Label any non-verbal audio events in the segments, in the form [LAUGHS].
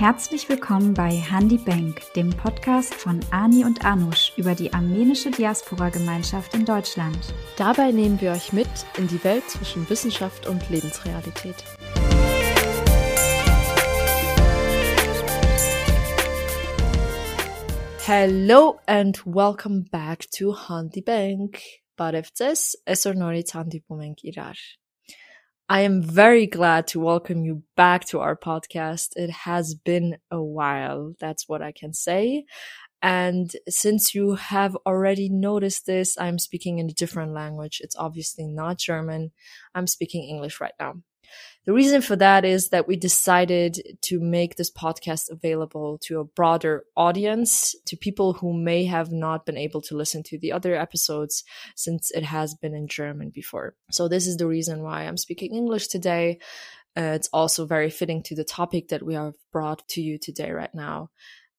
Herzlich willkommen bei Handi Bank, dem Podcast von Ani und Anush über die armenische Diaspora-Gemeinschaft in Deutschland. Dabei nehmen wir euch mit in die Welt zwischen Wissenschaft und Lebensrealität. Hello and welcome back to Handi Bank. Բարևձեզ, այսօր նորից հանդիպում ենք իրար։ I am very glad to welcome you back to our podcast. It has been a while. That's what I can say. And since you have already noticed this, I'm speaking in a different language. It's obviously not German. I'm speaking English right now. The reason for that is that we decided to make this podcast available to a broader audience, to people who may have not been able to listen to the other episodes since it has been in German before. So this is the reason why I'm speaking English today. Uh, it's also very fitting to the topic that we have brought to you today right now.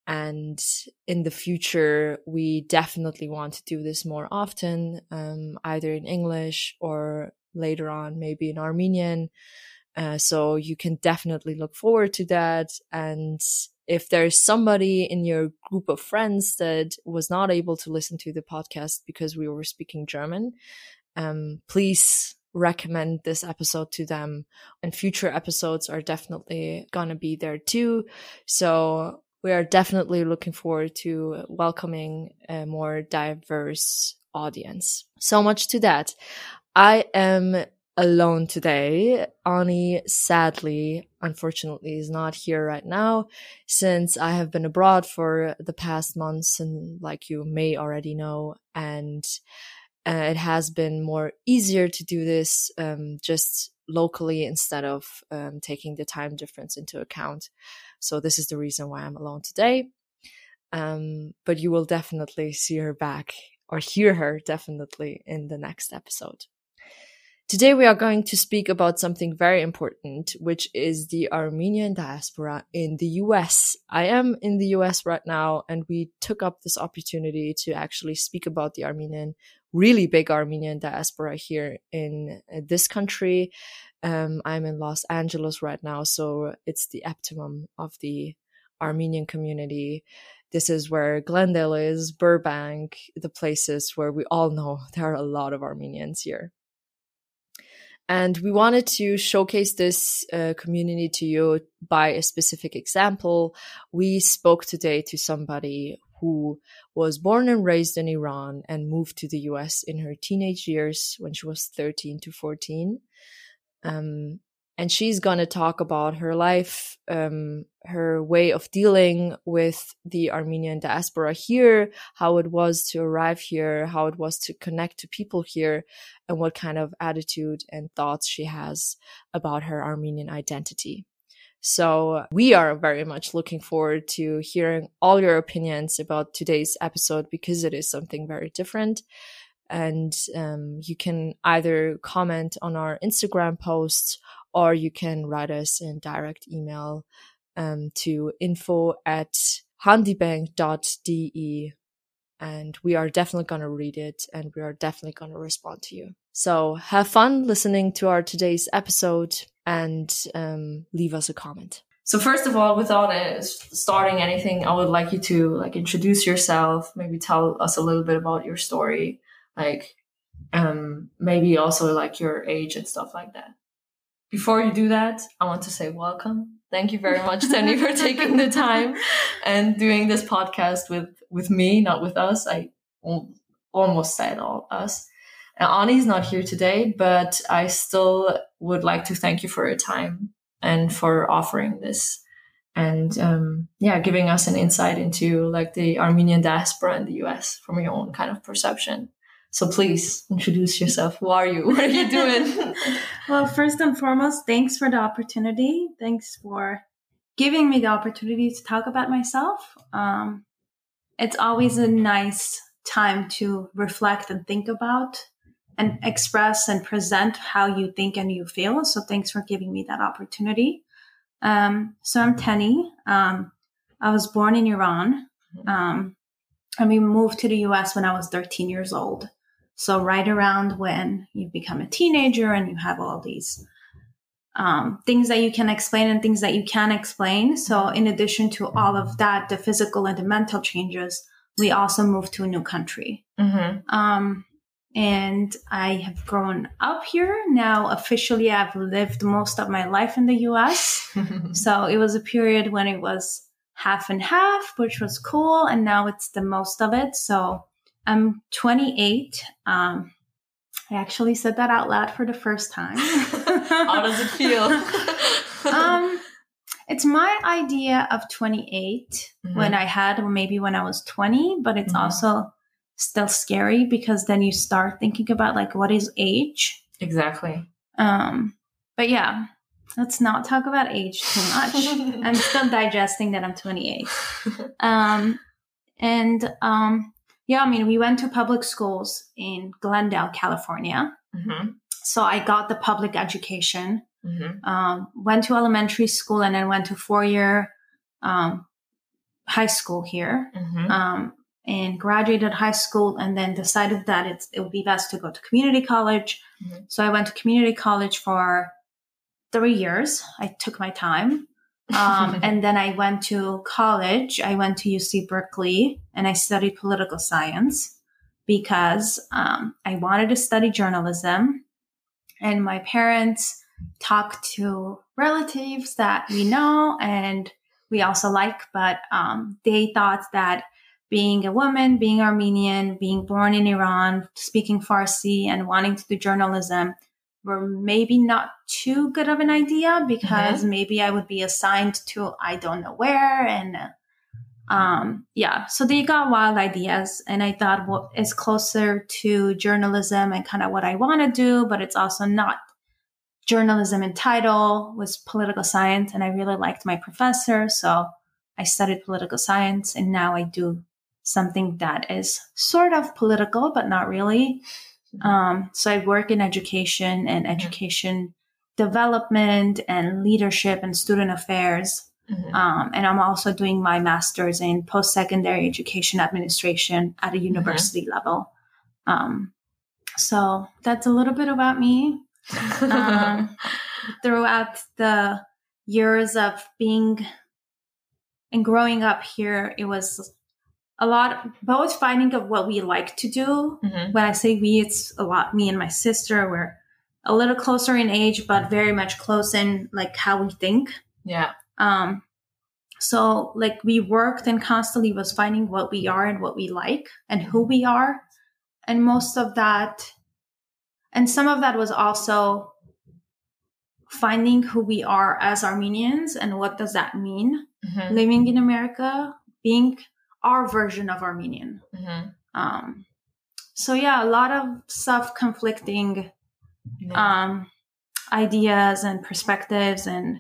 And in the future, we definitely want to do this more often, um, either in English or later on, maybe in Armenian. Uh, so you can definitely look forward to that. And if there's somebody in your group of friends that was not able to listen to the podcast because we were speaking German, um, please recommend this episode to them. And future episodes are definitely gonna be there too. So we are definitely looking forward to welcoming a more diverse audience. So much to that. I am alone today. Ani, sadly, unfortunately, is not here right now since I have been abroad for the past months and like you may already know. And uh, it has been more easier to do this um, just locally instead of um, taking the time difference into account. So this is the reason why I'm alone today. Um, but you will definitely see her back or hear her definitely in the next episode. Today we are going to speak about something very important, which is the Armenian diaspora in the US. I am in the US right now, and we took up this opportunity to actually speak about the Armenian, really big Armenian diaspora here in uh, this country. Um, I'm in Los Angeles right now, so it's the optimum of the Armenian community. This is where Glendale is, Burbank, the places where we all know [LAUGHS] there are a lot of Armenians here. And we wanted to showcase this uh, community to you by a specific example. We spoke today to somebody who was born and raised in Iran and moved to the US in her teenage years when she was 13 to 14. Um, and she's going to talk about her life, um, her way of dealing with the Armenian diaspora here, how it was to arrive here, how it was to connect to people here, and what kind of attitude and thoughts she has about her Armenian identity. So we are very much looking forward to hearing all your opinions about today's episode because it is something very different. And um, you can either comment on our Instagram posts or you can write us in direct email um, to info at handibank.de and we are definitely going to read it and we are definitely going to respond to you. So have fun listening to our today's episode and um, leave us a comment. So first of all, without uh, starting anything, I would like you to like introduce yourself, maybe tell us a little bit about your story, like um, maybe also like your age and stuff like that. Before you do that, I want to say welcome. Thank you very much, Tenny, for taking the time and doing this podcast with with me, not with us. I almost said all us. And Ani's not here today, but I still would like to thank you for your time and for offering this and um, yeah, giving us an insight into like the Armenian diaspora in the US from your own kind of perception. So please introduce yourself. Who are you? What are you doing? [LAUGHS] well, first and foremost, thanks for the opportunity. Thanks for giving me the opportunity to talk about myself. Um, it's always a nice time to reflect and think about and express and present how you think and you feel. So thanks for giving me that opportunity. Um, so I'm Tenny. Um, I was born in Iran. Um, and we moved to the US when I was 13 years old. So, right around when you become a teenager and you have all these um, things that you can explain and things that you can't explain. So, in addition to all of that, the physical and the mental changes, we also moved to a new country. Mhm. Um, and I have grown up here. Now, officially, I've lived most of my life in the US. [LAUGHS] So it was a period when it was half and half, which was cool. And now it's the most of it. So I'm 28. Um, I actually said that out loud for the first time. [LAUGHS] How does it feel? [LAUGHS] um, it's my idea of 28 Mhm. when I had, or maybe when I was 20, but it's Mhm. also still scary because then you start thinking about like, what is age? exactly. Um, but yeah, let's not talk about age too much. [LAUGHS] I'm still digesting that I'm 28. Um, and um, yeah, I mean, we went to public schools in Glendale, California. Mhm. So I got the public education, Mhm. um, went to elementary school, and then went to four year um, high school here. Mhm. Um, and graduated high school, and then decided that it's, it would be best to go to community college. Mhm. So I went to community college for three years. I took my time. Um, [LAUGHS] and then I went to college. I went to UC Berkeley and I studied political science because um, I wanted to study journalism. And my parents talked to relatives that we know and we also like, but um, they thought that being a woman, being Armenian, being born in Iran, speaking Farsi, and wanting to do journalism were maybe not too good of an idea because maybe I would be assigned to I don't know where and um yeah. So they got wild ideas and I thought what is closer to journalism and kind of what I want to do but it's also not journalism in title was political science and I really liked my professor so I studied political science and now I do something that is sort of political but not really um, so I work in education and education development and leadership and student affairs. Mhm. Um, and I'm also doing my master's in post secondary education administration at a university level. Um, so that's a little bit about me. Um, [LAUGHS] throughout the years of being and growing up here, it was a lot both finding of what we like to do Mhm. when I say we, it's a lot me and my sister. We're a little closer in age, but very much close in like how we think. Yeah. Um, so like we worked and constantly was finding what we are and what we like and who we are, and most of that, and some of that was also finding who we are as Armenians and what does that mean Mhm. living in America, being our version of Armenian. Mhm. Um, so yeah, a lot of self conflicting Yeah. um, ideas and perspectives, and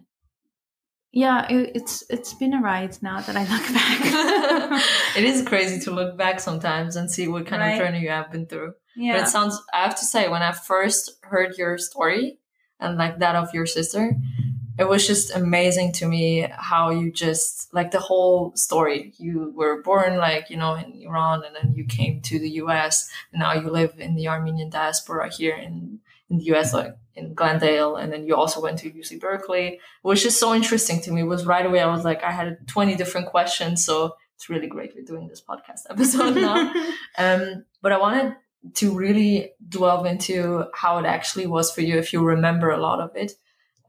yeah, it, it's it's been a ride now that I look back. [LAUGHS] it is [LAUGHS] crazy to look back sometimes and see what kind Right. of journey you have been through. But yeah, it sounds, I have to say, when I first heard your story and like that of your sister, it was just amazing to me how you just, like the whole story. You were born like, you know, in Iran and then you came to the US and now you live in the Armenian diaspora here in, in the US, like in Glendale. And then you also went to UC Berkeley. which is so interesting to me. It was right away, I was like, I had 20 different questions. So it's really great we're doing this podcast episode now. [LAUGHS] Um, but I wanted to really delve into how it actually was for you, if you remember a lot of it,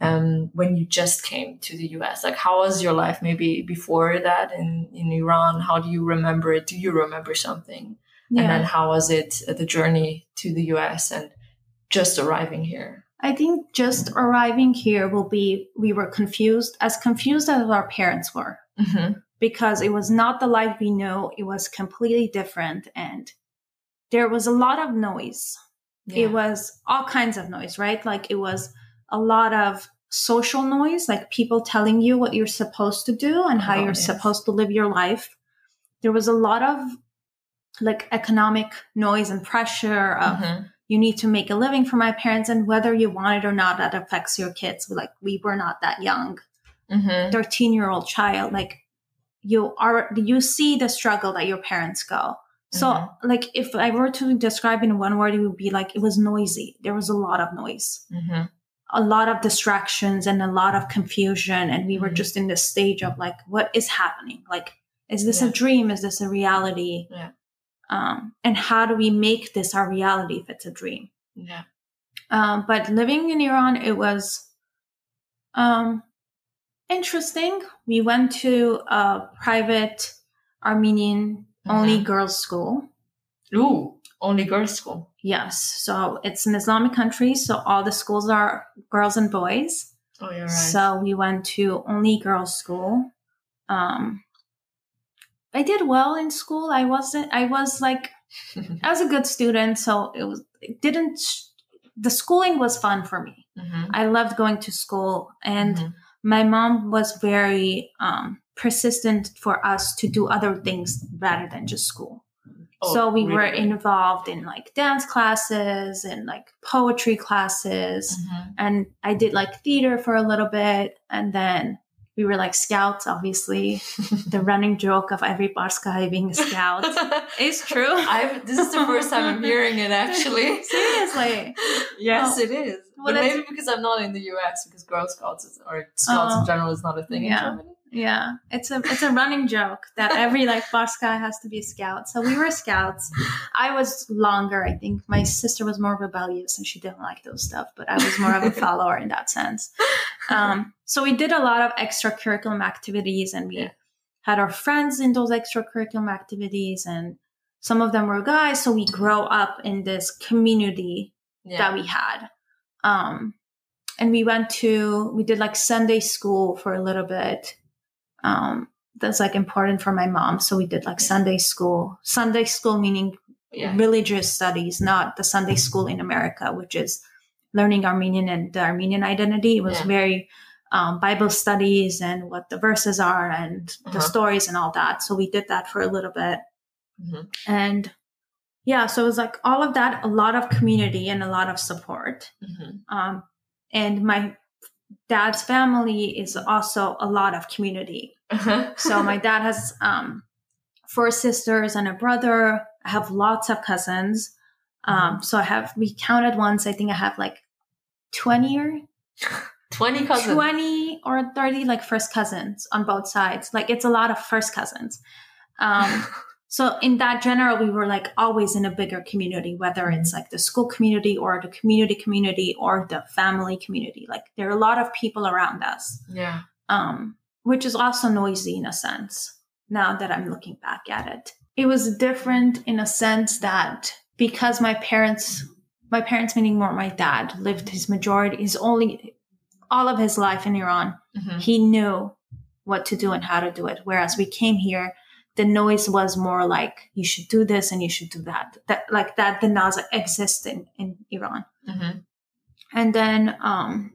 um, when you just came to the US. Like, how was your life maybe before that in, in Iran? How do you remember it? Do you remember something? And then how was it uh, the journey to the US and just arriving here? I think just arriving here will be we were confused, as confused as our parents were, Mm-hmm. because it was not the life we know. It was completely different, and there was a lot of noise. Yeah. it was all kinds of noise, right? Like it was a lot of social noise, like people telling you what you're supposed to do and how Oh, you're yes. supposed to live your life. There was a lot of like economic noise and pressure of Mhm. you need to make a living for my parents and whether you want it or not that affects your kids like we were not that young Mhm. 13 year old child like you are you see the struggle that your parents go so Mhm. like if i were to describe in one word it would be like it was noisy there was a lot of noise Mm-hmm. A lot of distractions and a lot of confusion and we were Mhm. just in this stage of like what is happening like is this Yeah. a dream is this a reality Yeah. um, and how do we make this our reality if it's a dream Yeah. um, but living in iran it was um, interesting we went to a private armenian only Mhm. girls school Ooh, only girls' school. Yes so it's an islamic country so all the schools are girls and boys Oh, you're right. So we went to only girls school. Um, I did well in school. I wasn't. I was like, [LAUGHS] I was a good student, so it was. It didn't. The schooling was fun for me. Mhm. I loved going to school, and Mhm. my mom was very um, persistent for us to do other things rather than just school. Oh, so we were involved in like dance classes and like poetry classes Mhm. and I did like theater for a little bit, and then we were like scouts. Obviously, [LAUGHS] the running joke of every Barska being a scout [LAUGHS] is true. [LAUGHS] I've, this is the first time I'm hearing it actually. Seriously. Yes, Oh. it is. Well, but maybe because I'm not in the US, because Girl Scouts is, or Scouts Oh. in general is not a thing Yeah. in Germany. Yeah, it's a it's a running joke that every like Barska has to be a scout. So we were scouts. I was longer. I think my sister was more rebellious and she didn't like those stuff, but I was more of a [LAUGHS] follower in that sense. Um, so we did a lot of extracurriculum activities, and we Yeah. had our friends in those extracurriculum activities, and some of them were guys. So we grow up in this community Yeah. that we had. Um, and we went to, we did like Sunday school for a little bit. Um, that's like important for my mom. So we did like Sunday school. Sunday school meaning yeah. religious studies, not the Sunday school in America, which is learning Armenian and the Armenian identity. It was Yeah. very um, Bible studies and what the verses are and Uh-huh. the stories and all that. So we did that for a little bit. Mhm. And yeah, so it was like all of that, a lot of community and a lot of support. Mhm. Um, and my dad's family is also a lot of community. So my dad has um, four sisters and a brother. I have lots of cousins. Um, so I have, we counted once, I think I have like 20 or [LAUGHS] 20 cousins. 20 or 30 like first cousins on both sides. Like it's a lot of first cousins. Um, [LAUGHS] so in that general, we were like always in a bigger community, whether it's like the school community or the community community or the family community. Like there are a lot of people around us, yeah. um, which is also noisy in a sense. Now that I'm looking back at it, it was different in a sense that because my parents, my parents meaning more my dad, lived his majority, his only, all of his life in Iran Mhm. he knew what to do and how to do it. Whereas we came here, the noise was more like you should do this and you should do that. That like that the not exist in, in Iran. Mhm. And then um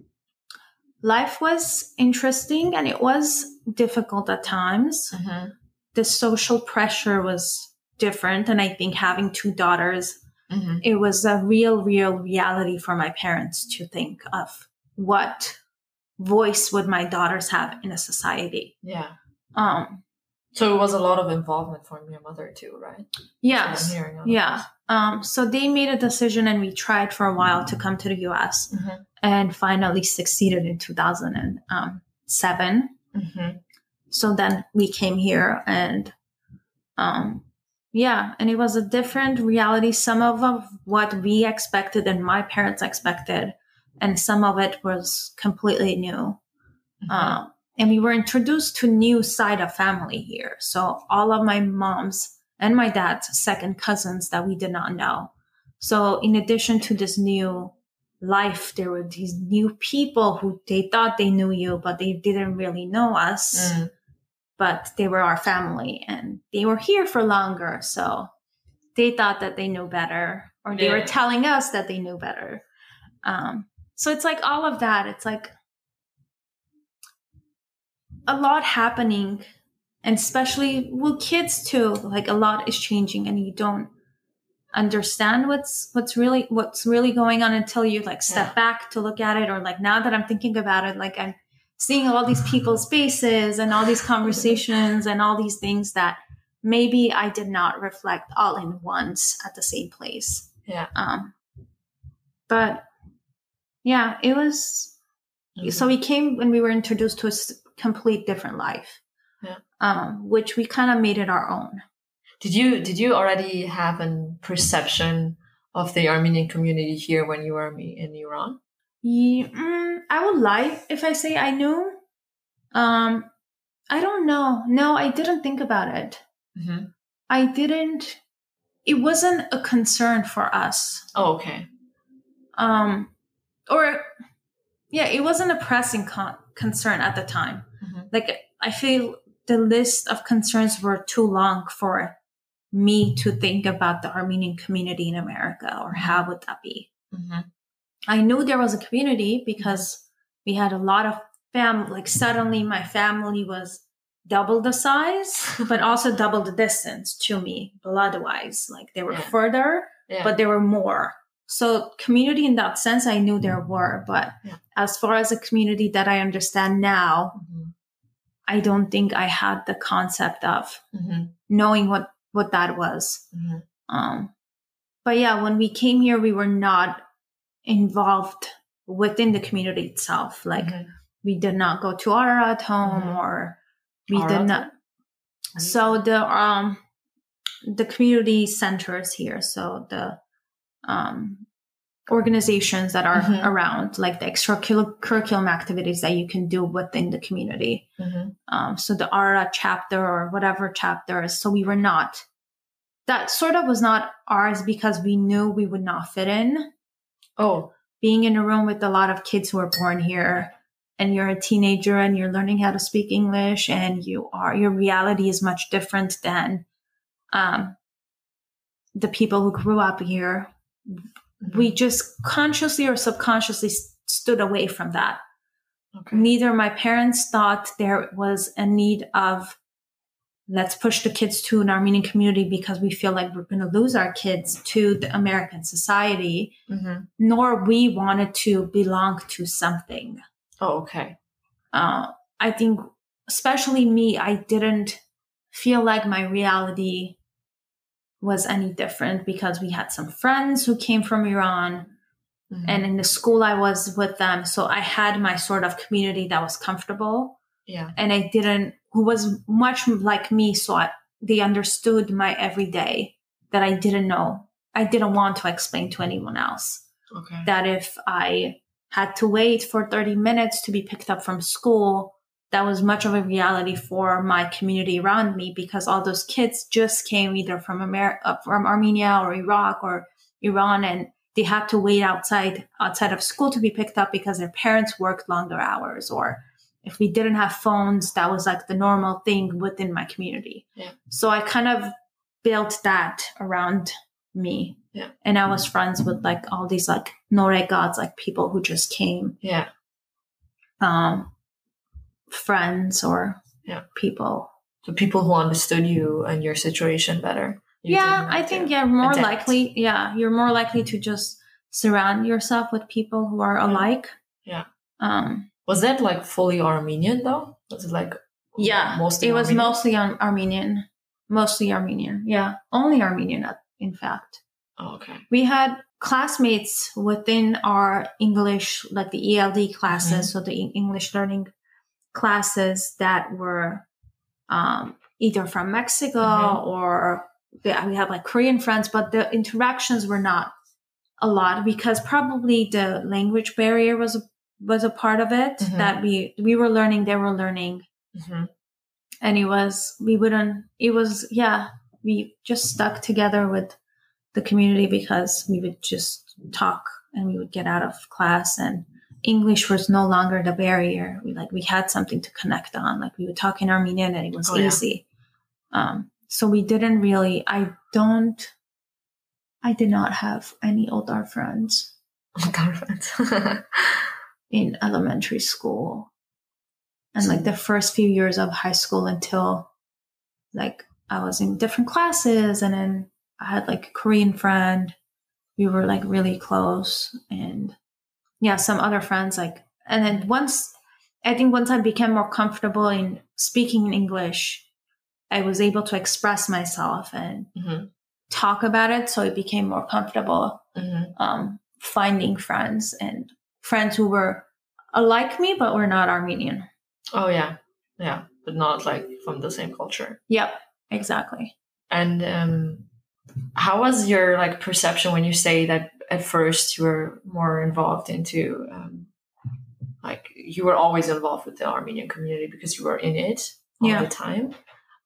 life was interesting and it was difficult at times. Mhm. The social pressure was different. And I think having two daughters, Mhm. it was a real, real reality for my parents to think of what voice would my daughters have in a society. Yeah. Um, So it was a lot of involvement from your mother too, right? yes. I'm hearing on Yeah. Um, so they made a decision and we tried for a while to come to the US Mhm. and finally succeeded in 2007. Mhm. So then we came here and, um, yeah, and it was a different reality. Some of, of what we expected and my parents expected, and some of it was completely new. Mhm. Um, and we were introduced to new side of family here. So all of my mom's and my dad's second cousins that we did not know. So in addition to this new life, there were these new people who they thought they knew you, but they didn't really know us. Mm. But they were our family and they were here for longer. So they thought that they knew better, or they were telling us that they knew better. Um, so it's like all of that. It's like a lot happening and especially with kids too like a lot is changing and you don't understand what's what's really what's really going on until you like step Yeah. back to look at it or like now that i'm thinking about it like i'm seeing all these people's faces and all these conversations and all these things that maybe I did not reflect all in once at the same place. Yeah. Um, but yeah, it was. Mhm. So we came when we were introduced to complete different life, Yeah. um, which we kind of made it our own. Did you did you already have a perception of the Armenian community here when you were in Iran? Ye- mm, I would lie if I say I knew. Um, I don't know. No, I didn't think about it. Mm-hmm. I didn't. It wasn't a concern for us. Oh, okay. Um, or yeah, it wasn't a pressing con- concern at the time. Mhm. Like I feel the list of concerns were too long for me to think about the Armenian community in America or how would that be. Mm-hmm. I knew there was a community because we had a lot of fam like suddenly my family was double the size [LAUGHS] but also double the distance to me blood wise like they were Yeah. further Yeah. but there were more so community in that sense i knew there were but Yeah. as far as a community that i understand now Mhm. I don't think i had the concept of Mhm. knowing what what that was Mhm. um, but yeah, when we came here, we were not involved within the community itself. Like Mhm. we did not go to Ararat home Mhm. or we Ararat? did not. So the um the community centers here, so the um organizations that are Mhm. around, like the extracurriculum curriculum activities that you can do within the community. Mhm. Um, so the ARA chapter or whatever chapter is. So we were not, that sort of was not ours because we knew we would not fit in. Oh. Being in a room with a lot of kids who are born here and you're a teenager and you're learning how to speak English and you are, your reality is much different than um, the people who grew up here. We just consciously or subconsciously stood away from that Okay. neither my parents thought there was a need of let's push the kids to an Armenian community because we feel like we're going to lose our kids to the American society, Mhm. nor we wanted to belong to something. Oh, okay. Uh, I think, especially me, I didn't feel like my reality was any different because we had some friends who came from Iran Mhm. and in the school I was with them. So I had my sort of community that was comfortable yeah. and I didn't, who was much like me. So I, they understood my everyday that I didn't know. I didn't want to explain to anyone else Okay. that if I had to wait for 30 minutes to be picked up from school, that was much of a reality for my community around me because all those kids just came either from Amer- uh, from Armenia or Iraq or Iran and they had to wait outside outside of school to be picked up because their parents worked longer hours or if we didn't have phones that was like the normal thing within my community Yeah. so i kind of built that around me Yeah. and i was friends with like all these like nore gods like people who just came Yeah. um friends or Yeah. people The people who understood you and your situation better. You yeah i think yeah more adapt. likely yeah you're more likely to just surround yourself with people who are alike Yeah. um Was that like fully Armenian though? Was it like yeah mostly it was Armenian? mostly Ar- armenian mostly armenian yeah only armenian uh, in fact Oh, okay. we had classmates within our english like the eld classes so the english learning classes that were um, either from mexico Mhm. or we had like korean friends but the interactions were not a lot because probably the language barrier was a, was a part of it Mhm. that we we were learning they were learning hmm and it was we wouldn't it was yeah we just stuck together with the community because we would just talk and we would get out of class and english was no longer the barrier. We like we had something to connect on. Like we would talk in armenian and it was Oh, yeah. easy. Um so we didn't really i don't i did not have any older friends. [LAUGHS] In elementary school. And like the first few years of high school until like I was in different classes and then I had like a Korean friend. We were like really close and yeah, some other friends like and then once I think once I became more comfortable in speaking in English, I was able to express myself and Mm-hmm. talk about it. So it became more comfortable Mm-hmm. um, finding friends and friends who were like me, but were not Armenian. Oh yeah, yeah, but not like from the same culture. Yep, exactly. And um, how was your like perception when you say that at first you were more involved into um, like you were always involved with the Armenian community because you were in it all Yeah. the time,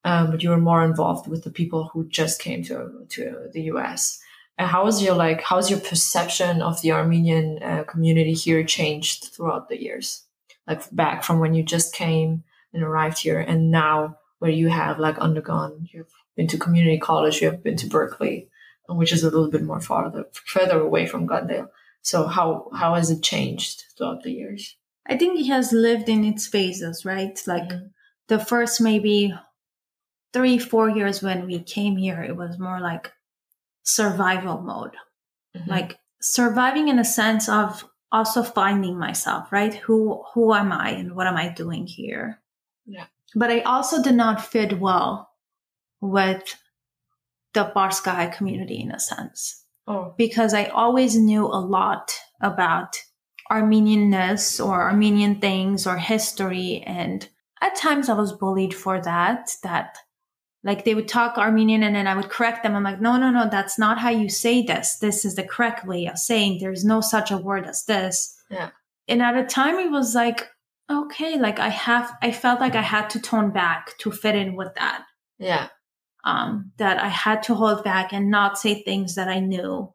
um, but you were more involved with the people who just came to to the U.S. And how was your like how's your perception of the Armenian uh, community here changed throughout the years? Like back from when you just came and arrived here, and now where you have like undergone, you've been to community college, you have been to Berkeley, which is a little bit more farther further away from Glendale. So how how has it changed throughout the years? I think it has lived in its phases, right? Like Mhm. the first maybe three, four years when we came here, it was more like survival mode. Mhm. like surviving in a sense of also finding myself right who who am i and what am i doing here Yeah. but i also did not fit well with the barskai community in a sense oh because i always knew a lot about armenianness or armenian things or history and at times i was bullied for that that like they would talk Armenian and then I would correct them. I'm like, no, no, no, that's not how you say this. This is the correct way of saying there's no such a word as this. Yeah. And at a time it was like, okay, like I have, I felt like I had to tone back to fit in with that. yeah Um, that I had to hold back and not say things that I knew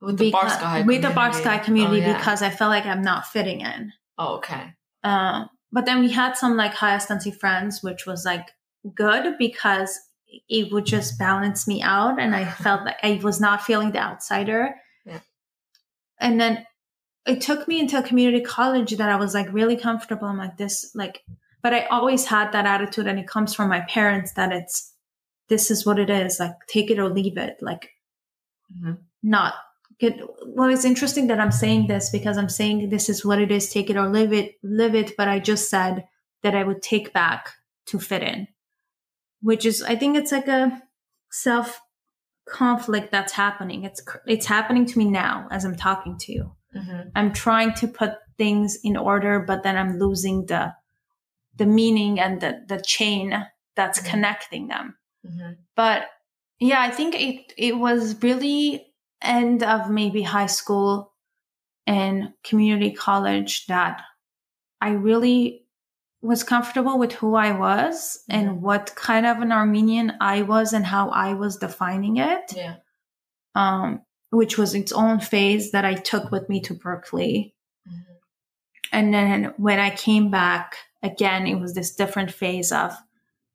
with the because- Barskai with the community. Barskai community oh, yeah. because I felt like I'm not fitting in. oh okay Uh, but then we had some like high astansi friends, which was like good because it would just balance me out, and I [LAUGHS] felt like I was not feeling the outsider. Yeah. And then it took me into a community college that I was like really comfortable. I'm like this, like, but I always had that attitude, and it comes from my parents that it's this is what it is, like take it or leave it, like Mhm. not get well it's interesting that i'm saying this because i'm saying this is what it is take it or live it live it but i just said that i would take back to fit in which is i think it's like a self conflict that's happening it's it's happening to me now as i'm talking to you Mhm. i'm trying to put things in order but then i'm losing the the meaning and the the chain that's Mhm. connecting them Mhm. but yeah i think it it was really end of maybe high school and community college that i really was comfortable with who i was and what kind of an armenian i was and how i was defining it yeah um, which was its own phase that i took with me to berkeley Mhm. and then when I came back again, it was this different phase of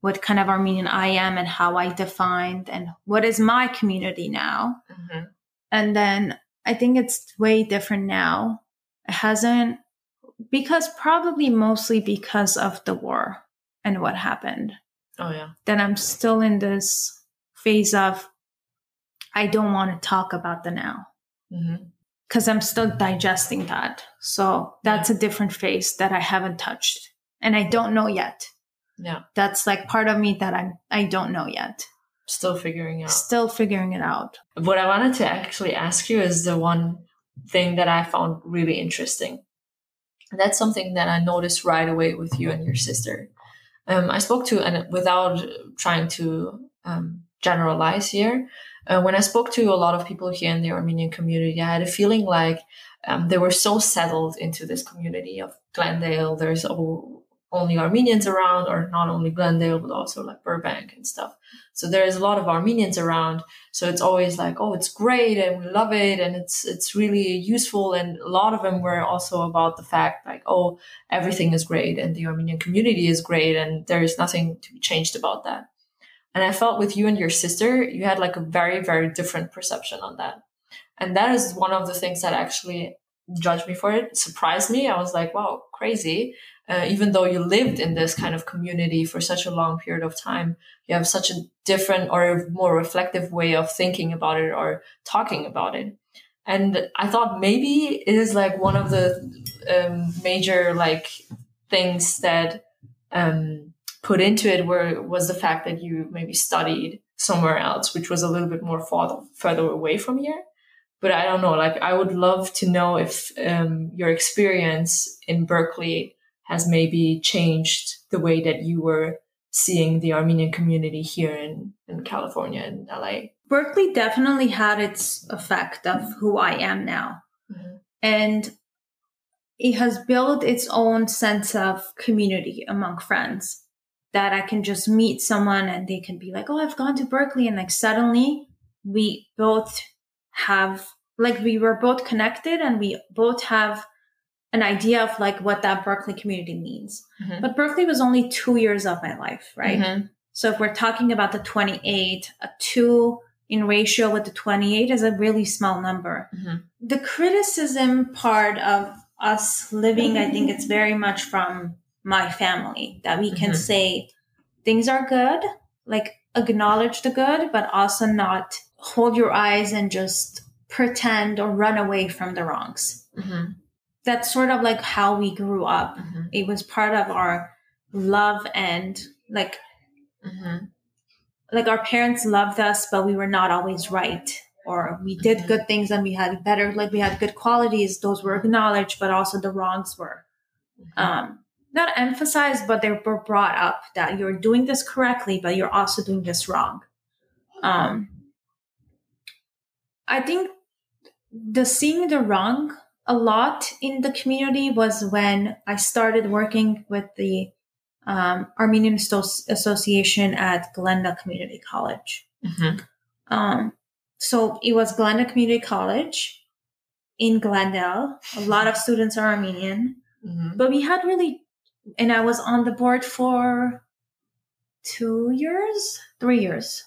what kind of Armenian I am and how I defined and what is my community now. Mhm. And then I think it's way different now. It hasn't, because probably mostly because of the war and what happened. oh yeah Then I'm still in this phase of I don't want to talk about the now because I'm still digesting that. So that's a different phase that I haven't touched and I don't know yet. Yeah That's like part of me that I'm I don't know yet. still figuring out Still figuring it out. what I wanted to actually ask you is the one thing that I found really interesting. And that's something that I noticed right away with you and your sister. Um, I spoke to, and without trying to um, generalize here, uh, when I spoke to a lot of people here in the Armenian community, I had a feeling like um, they were so settled into this community of Glendale. There's o- only Armenians around, or not only Glendale, but also like Burbank and stuff. So there's a lot of Armenians around. So it's always like, oh, it's great and we love it and it's it's really useful. And a lot of them were also about the fact like, oh, everything is great and the Armenian community is great and there is nothing to be changed about that. And I felt with you and your sister, you had like a very, very different perception on that. And that is one of the things that actually judged me for it, surprised me. I was like, wow, crazy. Uh, even though you lived in this kind of community for such a long period of time, you have such a different or more reflective way of thinking about it or talking about it. And I thought maybe it is like one of the um, major like things that um, put into it were was the fact that you maybe studied somewhere else, which was a little bit more farther further away from here. But I don't know. Like, I would love to know if um, your experience in Berkeley has maybe changed the way that you were seeing the Armenian community here in, in California and LA. Berkeley definitely had its effect of who I am now. Mm-hmm. And it has built its own sense of community among friends that I can just meet someone and they can be like, Oh, I've gone to Berkeley. And like suddenly we both have, like, we were both connected and we both have an idea of like what that Berkeley community means. Mm-hmm. But Berkeley was only two years of my life, right? Mm-hmm. So if we're talking about the 28, a two in ratio with the 28 is a really small number. Mm-hmm. The criticism part of us living, I think it's very much from my family that we can mm-hmm. say things are good, like acknowledge the good, but also not hold your eyes and just pretend or run away from the wrongs. Mm-hmm that's sort of like how we grew up. Mm-hmm. It was part of our love and like, mm-hmm. like our parents loved us, but we were not always right. Or we did mm-hmm. good things and we had better, like we had good qualities. Those were acknowledged, but also the wrongs were, mm-hmm. um, not emphasized, but they were brought up that you're doing this correctly, but you're also doing this wrong. Um, I think the seeing the wrong a lot in the community was when I started working with the um, Armenian Association at Glendale Community College. Mm-hmm. Um, so it was Glendale Community College in Glendale. A lot of students are Armenian, mm-hmm. but we had really, and I was on the board for two years, three years,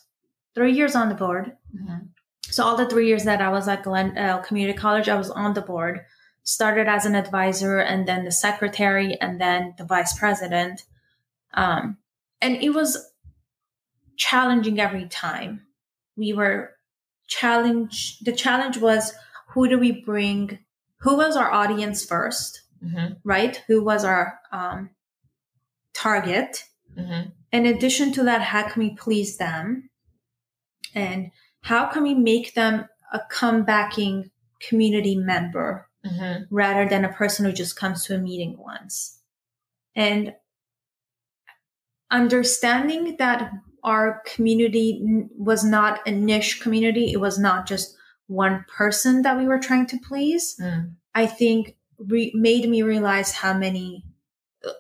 three years on the board. Mm-hmm. So all the three years that I was at Glen uh, Community College, I was on the board. Started as an advisor, and then the secretary, and then the vice president. Um, and it was challenging every time. We were challenged. The challenge was who do we bring? Who was our audience 1st mm-hmm. right? Who was our um, target? Mm-hmm. In addition to that, how can we please them? And how can we make them a comebacking community member mm-hmm. rather than a person who just comes to a meeting once? And understanding that our community was not a niche community, it was not just one person that we were trying to please, mm. I think re- made me realize how many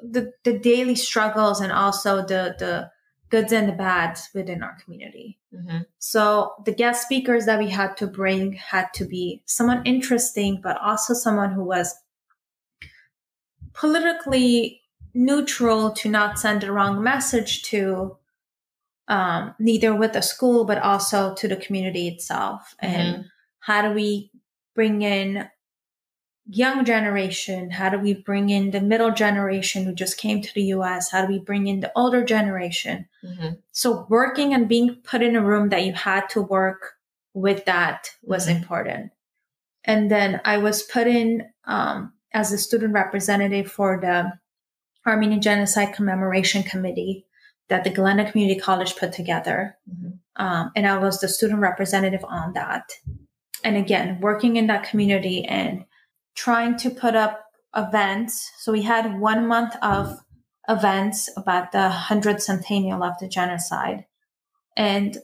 the, the daily struggles and also the the goods and the bads within our community. Mm-hmm. So the guest speakers that we had to bring had to be someone interesting, but also someone who was politically neutral to not send the wrong message to um, neither with the school, but also to the community itself. Mm-hmm. And how do we bring in young generation? How do we bring in the middle generation who just came to the US? How do we bring in the older generation? Mm-hmm. So working and being put in a room that you had to work with that was mm-hmm. important. And then I was put in um, as a student representative for the Armenian Genocide Commemoration Committee that the Glendale Community College put together. Mm-hmm. Um, and I was the student representative on that. And again, working in that community and trying to put up events. So we had one month of events about the 100th centennial of the genocide and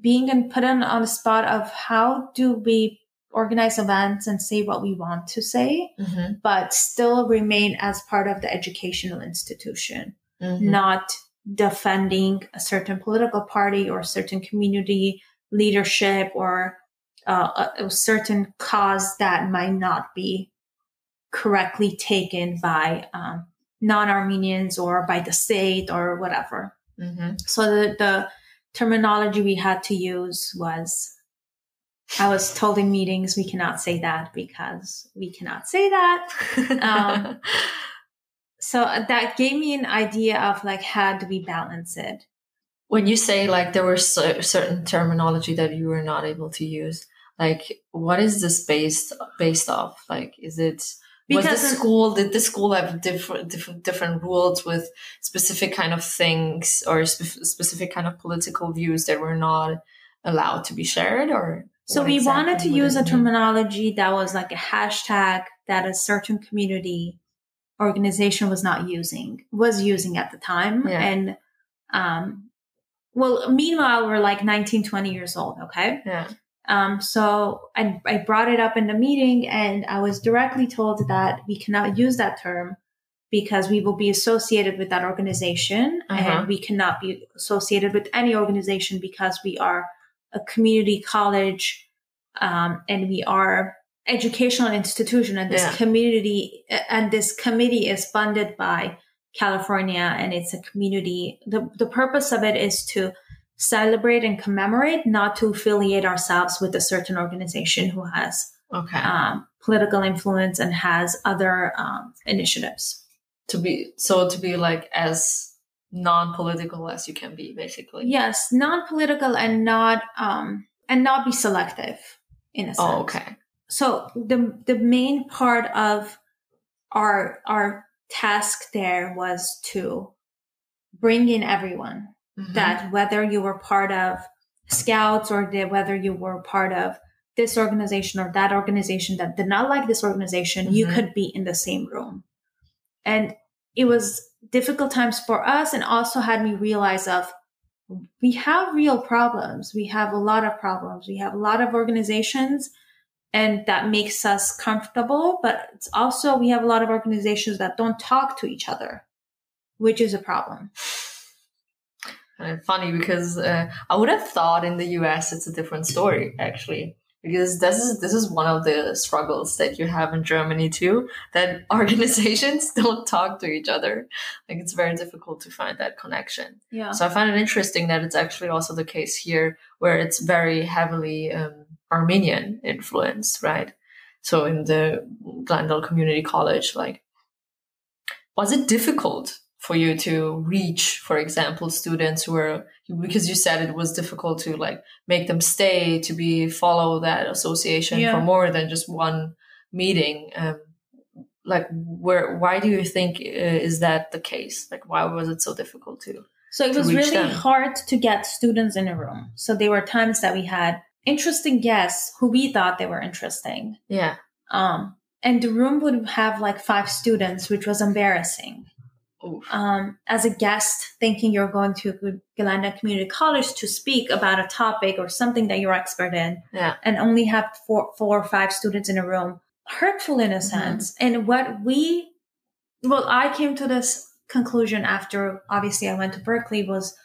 being and put in on the spot of how do we organize events and say what we want to say, mm-hmm. but still remain as part of the educational institution, mm-hmm. not defending a certain political party or a certain community leadership or uh, a, a certain cause that might not be correctly taken by um, non-Armenians or by the state or whatever. Mm-hmm. So the, the terminology we had to use was I was told in meetings we cannot say that because we cannot say that. [LAUGHS] Um, so that gave me an idea of like how do we balance it. When you say like there was certain terminology that you were not able to use, like what is this based based off? Like is it was the school did the school have different different different rules with specific kind of things or spe- specific kind of political views that were not allowed to be shared or so we exactly wanted to use a terminology that was like a hashtag that a certain community organization was not using was using at the time. Yeah. and um well meanwhile we're like 19 20 years old okay? Yeah um, so I, I brought it up in the meeting and I was directly told that we cannot use that term because we will be associated with that organization uh-huh. and we cannot be associated with any organization because we are a community college um, and we are educational institution and this yeah. community and this committee is funded by California and it's a community. The, the purpose of it is to celebrate and commemorate, not to affiliate ourselves with a certain organization who has okay. um, political influence and has other um, initiatives. To be so to be like as non-political as you can be, basically. Yes, non-political and not um, and not be selective in a oh, sense. Oh, okay. So the the main part of our our task there was to bring in everyone mm-hmm. that whether you were part of scouts or the, whether you were part of this organization or that organization that did not like this organization, mm-hmm. you could be in the same room. And it was difficult times for us and also had me realize of we have real problems. We have a lot of problems. We have a lot of organizations and that makes us comfortable, but it's also we have a lot of organizations that don't talk to each other, which is a problem. And funny because uh, I would have thought in the US it's a different story actually. Because this is this is one of the struggles that you have in Germany too that [LAUGHS] organizations [LAUGHS] don't talk to each other. Like it's very difficult to find that connection. Yeah. So I find it interesting that it's actually also the case here where it's very heavily um, Armenian influence right? So in the Glendale Community College like was it difficult for you to reach, for example, students who are because you said it was difficult to like make them stay to be follow that association yeah. for more than just one meeting. Um, like where why do you think uh, is that the case? Like why was it so difficult to? So it was really them? hard to get students in a room. So there were times that we had interesting guests who we thought they were interesting. Yeah. Um, and the room would have like five students, which was embarrassing um, as a guest, thinking you're going to Glendale Community College to speak about a topic or something that you're expert in, yeah. and only have four, four or five students in a room, hurtful in a mm-hmm. sense. And what we, well, I came to this conclusion after obviously I went to Berkeley was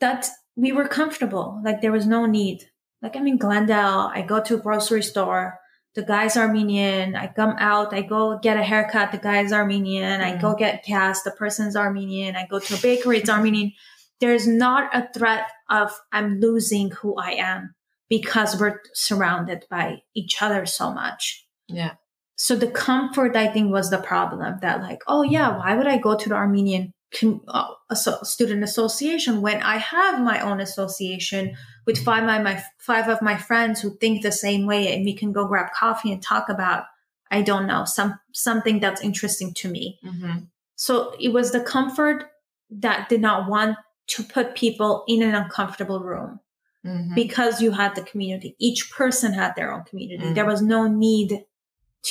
that we were comfortable. Like there was no need. Like I'm in Glendale, I go to a grocery store the guy's Armenian. I come out, I go get a haircut, the guy's Armenian. Mm. I go mm. get gas, the person's Armenian. I go to a bakery, it's Armenian. There's not a threat of I'm losing who I am because we're surrounded by each other so much. Yeah. So the comfort, I think, was the problem that, like, oh, yeah, why would I go to the Armenian uh, student association when I have my own association with five of my five of my friends who think the same way, and we can go grab coffee and talk about I don't know some something that's interesting to me. Mm-hmm. So it was the comfort that did not want to put people in an uncomfortable room mm-hmm. because you had the community. Each person had their own community. Mm-hmm. There was no need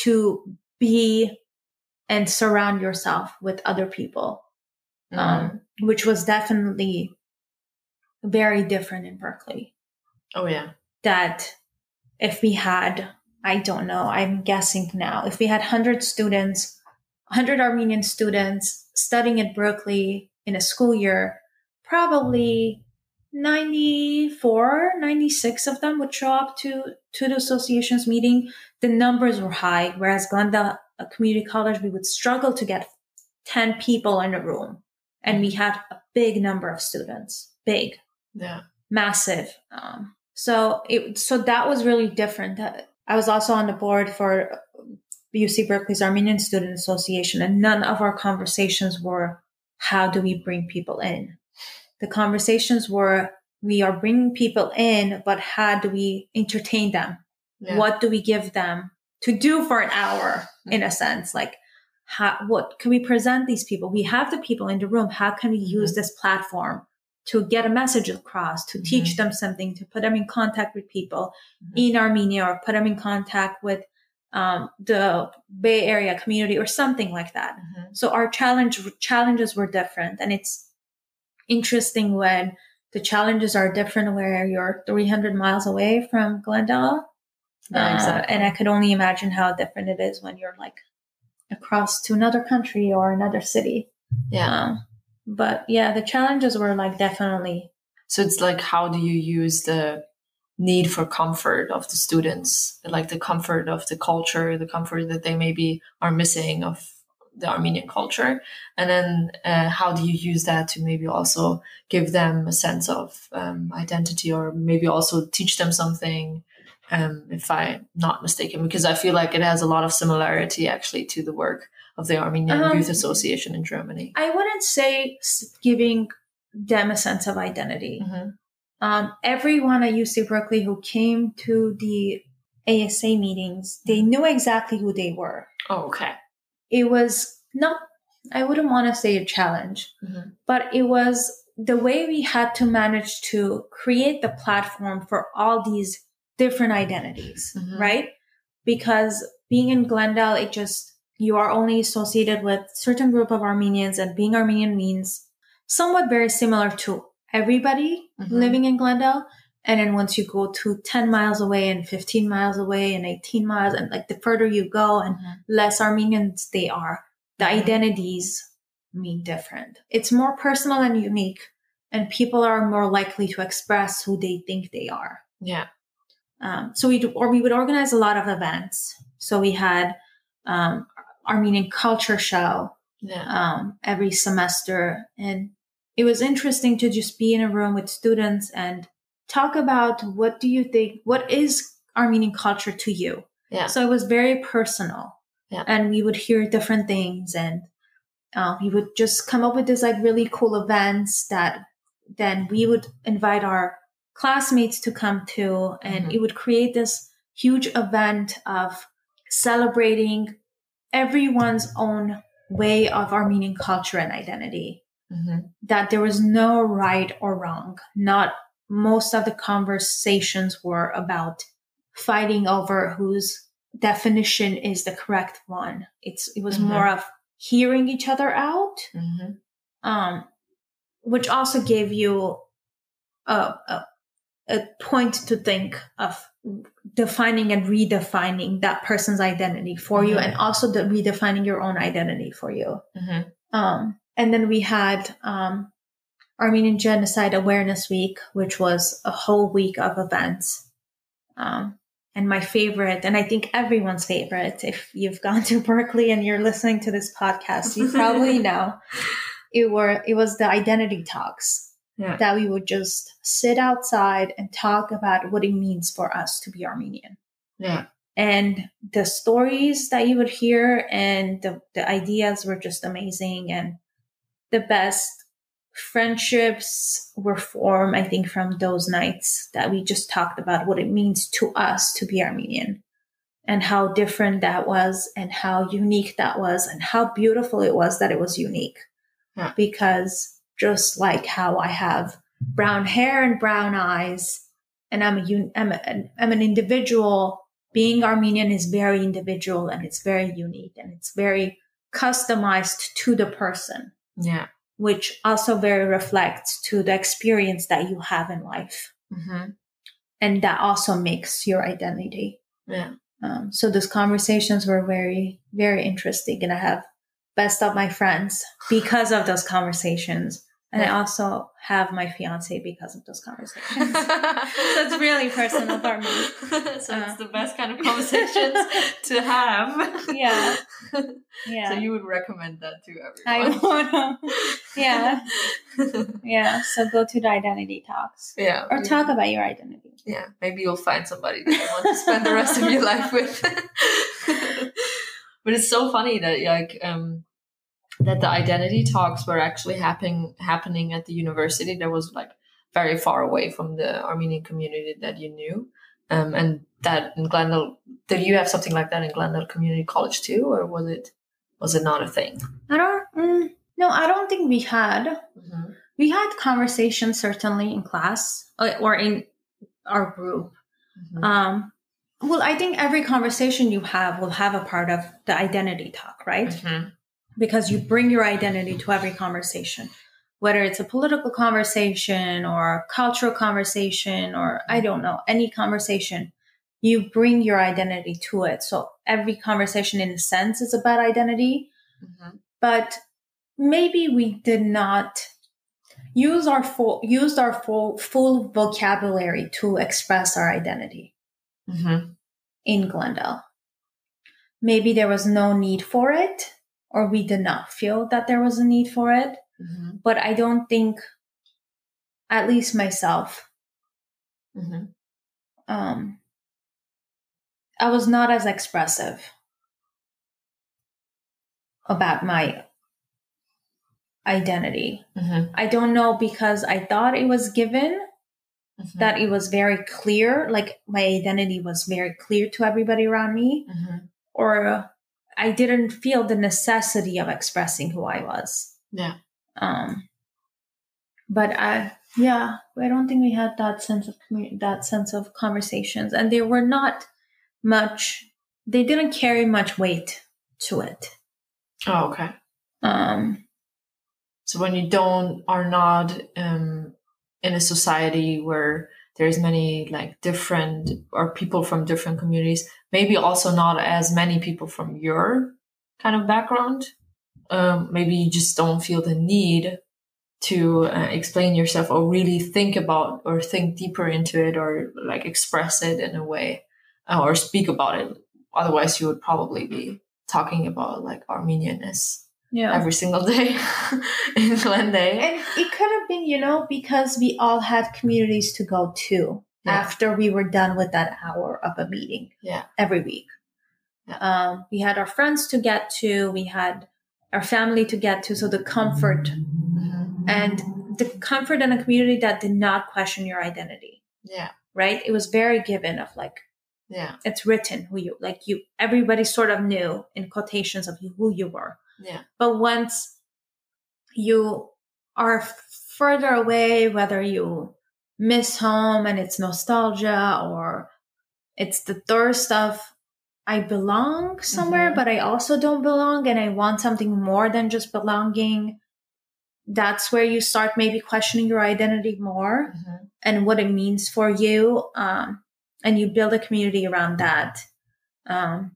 to be and surround yourself with other people, um, mm-hmm. which was definitely very different in Berkeley. Oh, yeah. That if we had, I don't know, I'm guessing now, if we had 100 students, 100 Armenian students studying at Berkeley in a school year, probably 94, 96 of them would show up to, to the association's meeting. The numbers were high, whereas Glendale Community College, we would struggle to get 10 people in a room. And we had a big number of students, big yeah. Massive. Um, so it so that was really different. I was also on the board for uc berkeley's armenian student association and none of our conversations were how do we bring people in? The conversations were we are bringing people in but how do we entertain them? Yeah. what do we give them to do for an hour in a sense? Like how what can we present these people? We have the people in the room. How can we use this platform to get a message across to teach them something to put them in contact with people in armenia or put them in contact with um, the bay area community or something like that. So our challenge challenges were different and it's interesting when the challenges are different where you're 300 miles away from glendale. Yeah, uh, and I could only imagine how different it is when you're like across to another country or another city. yeah. Um, but yeah, the challenges were like definitely. So it's like, how do you use the need for comfort of the students, like the comfort of the culture, the comfort that they maybe are missing of the Armenian culture, and then uh, how do you use that to maybe also give them a sense of um, identity, or maybe also teach them something. Um, if I'm not mistaken, because I feel like it has a lot of similarity actually to the work of the Armenian Um, Youth Association in Germany. I wouldn't say giving them a sense of identity. Mhm. Um, everyone at UC Berkeley who came to the ASA meetings, they knew exactly who they were. Oh, okay. It was not, I wouldn't want to say a challenge, Mhm. but it was the way we had to manage to create the platform for all these different identities, Mhm. right? Because being in Glendale, it just, you are only associated with certain group of Armenians and being Armenian means somewhat very similar to everybody Mhm. living in Glendale. And then once you go to 10 miles away and 15 miles away and 18 miles and like the further you go and Mhm. less Armenians they are, the identities mean different. It's more personal and unique, and people are more likely to express who they think they are. Yeah. Um, so we do, or we would organize a lot of events. So we had um, Armenian culture show Yeah. um, every semester, and it was interesting to just be in a room with students and talk about what do you think, what is Armenian culture to you. Yeah. So it was very personal. Yeah. And we would hear different things and uh, we would just come up with this like really cool events that then we would invite our classmates to come to and Mhm. it would create this huge event of celebrating everyone's own way of Armenian culture and identity hmm that there was no right or wrong. Not most of the conversations were about fighting over whose definition is the correct one. It's it was Mhm. more of hearing each other out, hmm um, which also gave you a, a a point to think of defining and redefining that person's identity for you, Mhm. and also the redefining your own identity for you. hmm Um, and then we had um, Armenian Genocide Awareness Week, which was a whole week of events. Um, and my favorite, and I think everyone's favorite, if you've [LAUGHS] gone to Berkeley and you're listening to this podcast, you probably [LAUGHS] know it were it was the identity talks Yeah. that we would just sit outside and talk about what it means for us to be Armenian Yeah. and the stories that you would hear and the, the ideas were just amazing and the best friendships were formed i think from those nights that we just talked about what it means to us to be armenian and how different that was and how unique that was and how beautiful it was that it was unique Yeah. because just like how i have brown hair and brown eyes. And i'm a I'm, a, I'm an individual. Being armenian is very individual and it's very unique and it's very customized to the person Yeah. which also very reflects to the experience that you have in life. Hmm and that also makes your identity. Yeah. um, so those conversations were very very interesting and i have best of my friends because of those conversations and i also have my fiance because of those conversations [LAUGHS] so it's really personal for me [LAUGHS] so Uh. it's the best kind of conversations [LAUGHS] to have. Yeah. yeah So you would recommend that to everyone. wanna yeah yeah so go to the identity talks yeah. or talk about your identity Yeah. Maybe you'll find somebody that you want to spend the rest of your life with. But it's so funny that like um that the identity talks were actually happening happening at the university that was like very far away from the Armenian community that you knew. Um, and that in Glendale, did you have something like that in Glendale Community College too, or was it was it not a thing? I don't. Mm, no, I don't think we had. Mm-hmm. We had conversations certainly in class uh, or in our group. Mm-hmm. Um, well, I think every conversation you have will have a part of the identity talk, right? Mm-hmm. Because you bring your identity to every conversation, whether it's a political conversation or a cultural conversation or I don't know, any conversation, you bring your identity to it. So every conversation, in a sense, is about identity. Mm-hmm. But maybe we did not use our full used our full full vocabulary to express our identity Mm-hmm. in Glendale. Maybe there was no need for it, or we did not feel that there was a need for it. Mm-hmm. But I don't think, at least myself, Mm-hmm. um, I was not as expressive about my identity. Mm-hmm. I don't know because I thought it was given Mm-hmm. that it was very clear, like my identity was very clear to everybody around me, Mm-hmm. or I didn't feel the necessity of expressing who I was. Yeah. Um, but I, yeah, I don't think we had that sense of that sense of conversations, and they were not much. They didn't carry much weight to it. Oh, okay. Um, So when you don't are not um, in a society where there's many like different or people from different communities, maybe also not as many people from your kind of background. Um, maybe you just don't feel the need to uh, explain yourself or really think about or think deeper into it or like express it in a way uh, or speak about it. Otherwise, you would probably be talking about like Armenianness yeah. every single day [LAUGHS] in day, And it could have been, you know, because we all had communities to go to Yeah. after we were done with that hour of a meeting Yeah. every week. Yeah. Um, we had our friends to get to, we had our family to get to. So the comfort Mhm. and the comfort in a community that did not question your identity, Yeah. right? It was very given of like, Yeah. it's written who you, like you, everybody sort of knew in quotations of you, who you were. Yeah. But once you are further away, whether you miss home and it's nostalgia or it's the thirst of I belong somewhere, Mhm. but I also don't belong and I want something more than just belonging. That's where you start maybe questioning your identity more Mhm. and what it means for you. Um, and you build a community around that. Um,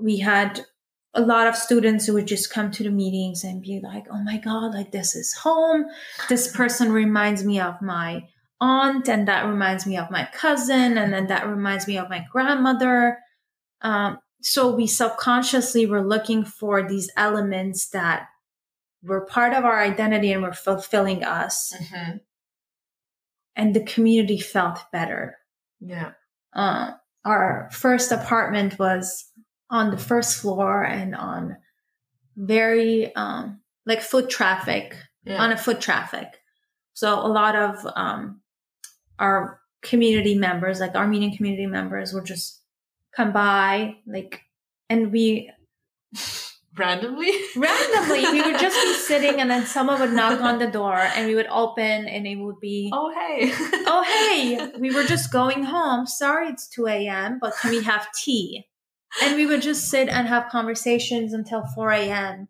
we had a lot of students would just come to the meetings and be like, oh my God, like this is home. This person reminds me of my aunt, and that reminds me of my cousin, and then that reminds me of my grandmother. Um, so we subconsciously were looking for these elements that were part of our identity and were fulfilling us, Mhm. and the community felt better. Yeah. uh, our first apartment was on the first floor and on very um, like foot traffic Yeah. on a foot traffic so a lot of um, our community members like armenian community members would just come by like and we [LAUGHS] Randomly. randomly we would just be [LAUGHS] sitting and then someone would knock on the door and we would open and it would be oh hey. oh hey [LAUGHS] we were just going home sorry it's 2 a.m but can we have tea and we would just sit and have conversations until 4 a.m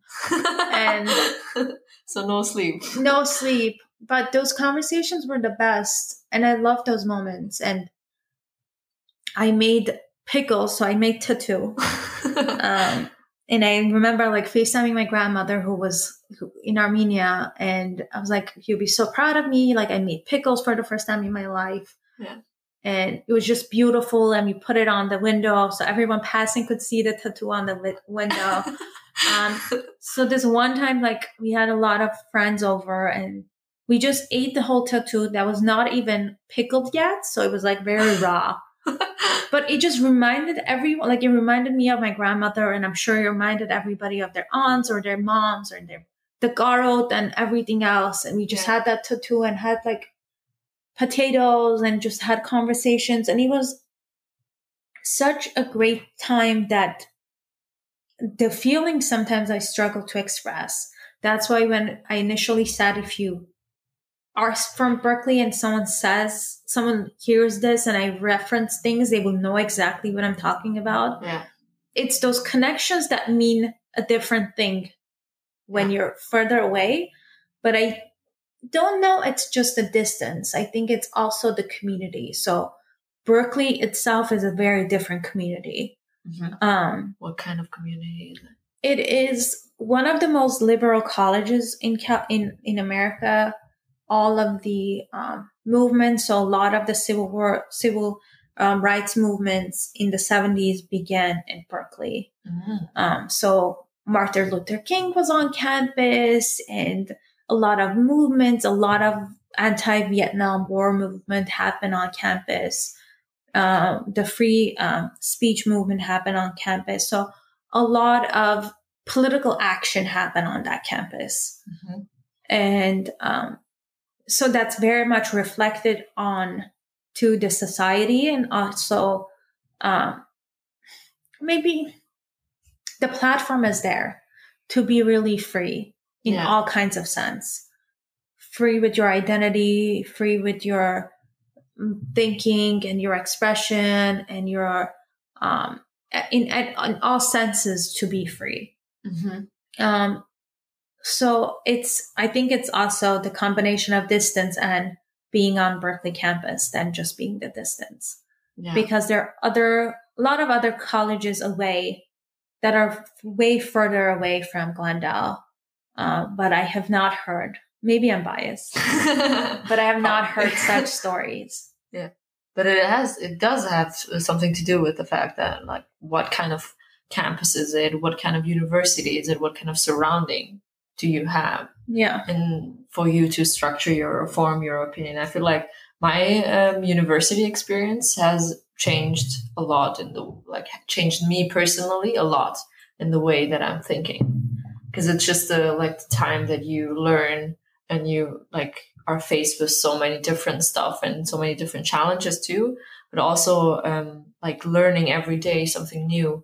and- [LAUGHS] so no sleep. no sleep. But those conversations were the best. And i love those moments. And i made pickles so i made tattoo. [LAUGHS] Um, and I remember like FaceTiming my grandmother who was in Armenia, and I was like, "You'll be so proud of me!" Like I made pickles for the first time in my life, Yeah. And it was just beautiful. And we put it on the window so everyone passing could see the tattoo on the wi- window. [LAUGHS] um, so this one time, like we had a lot of friends over, and we just ate the whole tattoo that was not even pickled yet, so it was like very [LAUGHS] raw but it just reminded everyone like it reminded me of my grandmother and i'm sure it reminded everybody of their aunts or their moms or their the garot and everything else and we just Yeah. had that tattoo and had like potatoes and just had conversations. And it was such a great time that the feeling sometimes I struggle to express. That's why when I initially said, if you are from Berkeley and someone says, someone hears this and I reference things, they will know exactly what I'm talking about. Yeah. It's those connections that mean a different thing when you're further away. But I don't know it's just the distance. I think it's also the community. So Berkeley itself is a very different community. Mhm. Um, What kind of community is it? it is one of the most liberal colleges in Cal- in in America. All of the um, movements, so a lot of the civil war, civil um, rights movements in the seventies began in Berkeley. Mhm. Um, so Martin Luther King was on campus, and a lot of movements, a lot of anti-Vietnam War movement happened on campus. Um, the free um, speech movement happened on campus. So a lot of political action happened on that campus. Mhm. And um, so that's very much reflected on to the society and also um, maybe the platform is there to be really free in Yeah. all kinds of sense free with your identity free with your mm, thinking and your expression and your um in, in, in all senses to be free Mhm. um, so it's, I think it's also the combination of distance and being on Berkeley campus than just being the distance Yeah. because there are other, a lot of other colleges away that are way further away from Glendale. Uh, but I have not heard, maybe I'm biased, [LAUGHS] but I have not heard such [LAUGHS] stories. Yeah, but it has it does have something to do with the fact that like what kind of campus is it? What kind of university is it? What kind of surrounding do you have? Yeah. and for you to structure your form your opinion i feel like my um, university experience has changed a lot in the like changed me personally a lot in the way that i'm thinking because it's just the like the time that you learn and you like are faced with so many different stuff and so many different challenges too but also um, like learning every day something new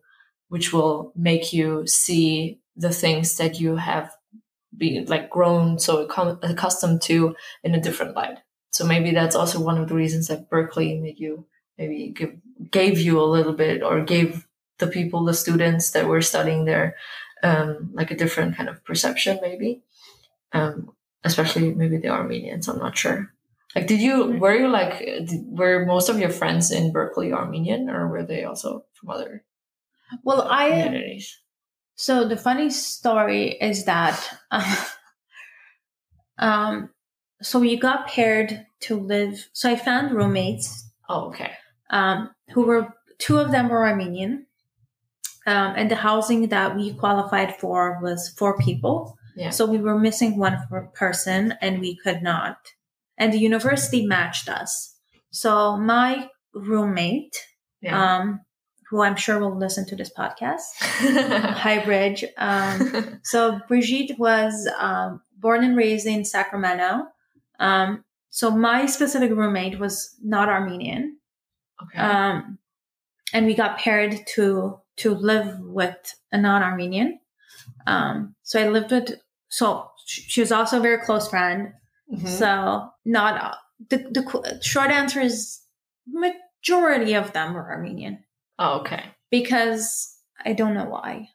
which will make you see the things that you have been like grown so accustomed to in a different light. So maybe that's also one of the reasons that berkeley made you maybe give, gave you a little bit or gave the people the students that were studying there um, like a different kind of perception maybe. Um, especially maybe the armenians i'm not sure. Like did you were you like did, were most of your friends in berkeley armenian or were they also from other Well, I, communities? so the funny story is that, [LAUGHS] um, so we got paired to live. So I found roommates. Oh okay. Um, who were two of them were Armenian, um, and the housing that we qualified for was four people. Yeah. So we were missing one per- person, and we could not. And the university matched us. So my roommate, yeah um, who I'm sure will listen to this podcast, [LAUGHS] hi Bridge. Um, [LAUGHS] so Brigitte was um, born and raised in Sacramento. Um, so my specific roommate was not Armenian okay um, and we got paired to to live with a non-Armenian. Um, so I lived with so she was also a very close friend. Mhm. So not the the short answer is majority of them were Armenian oh okay because I don't know why.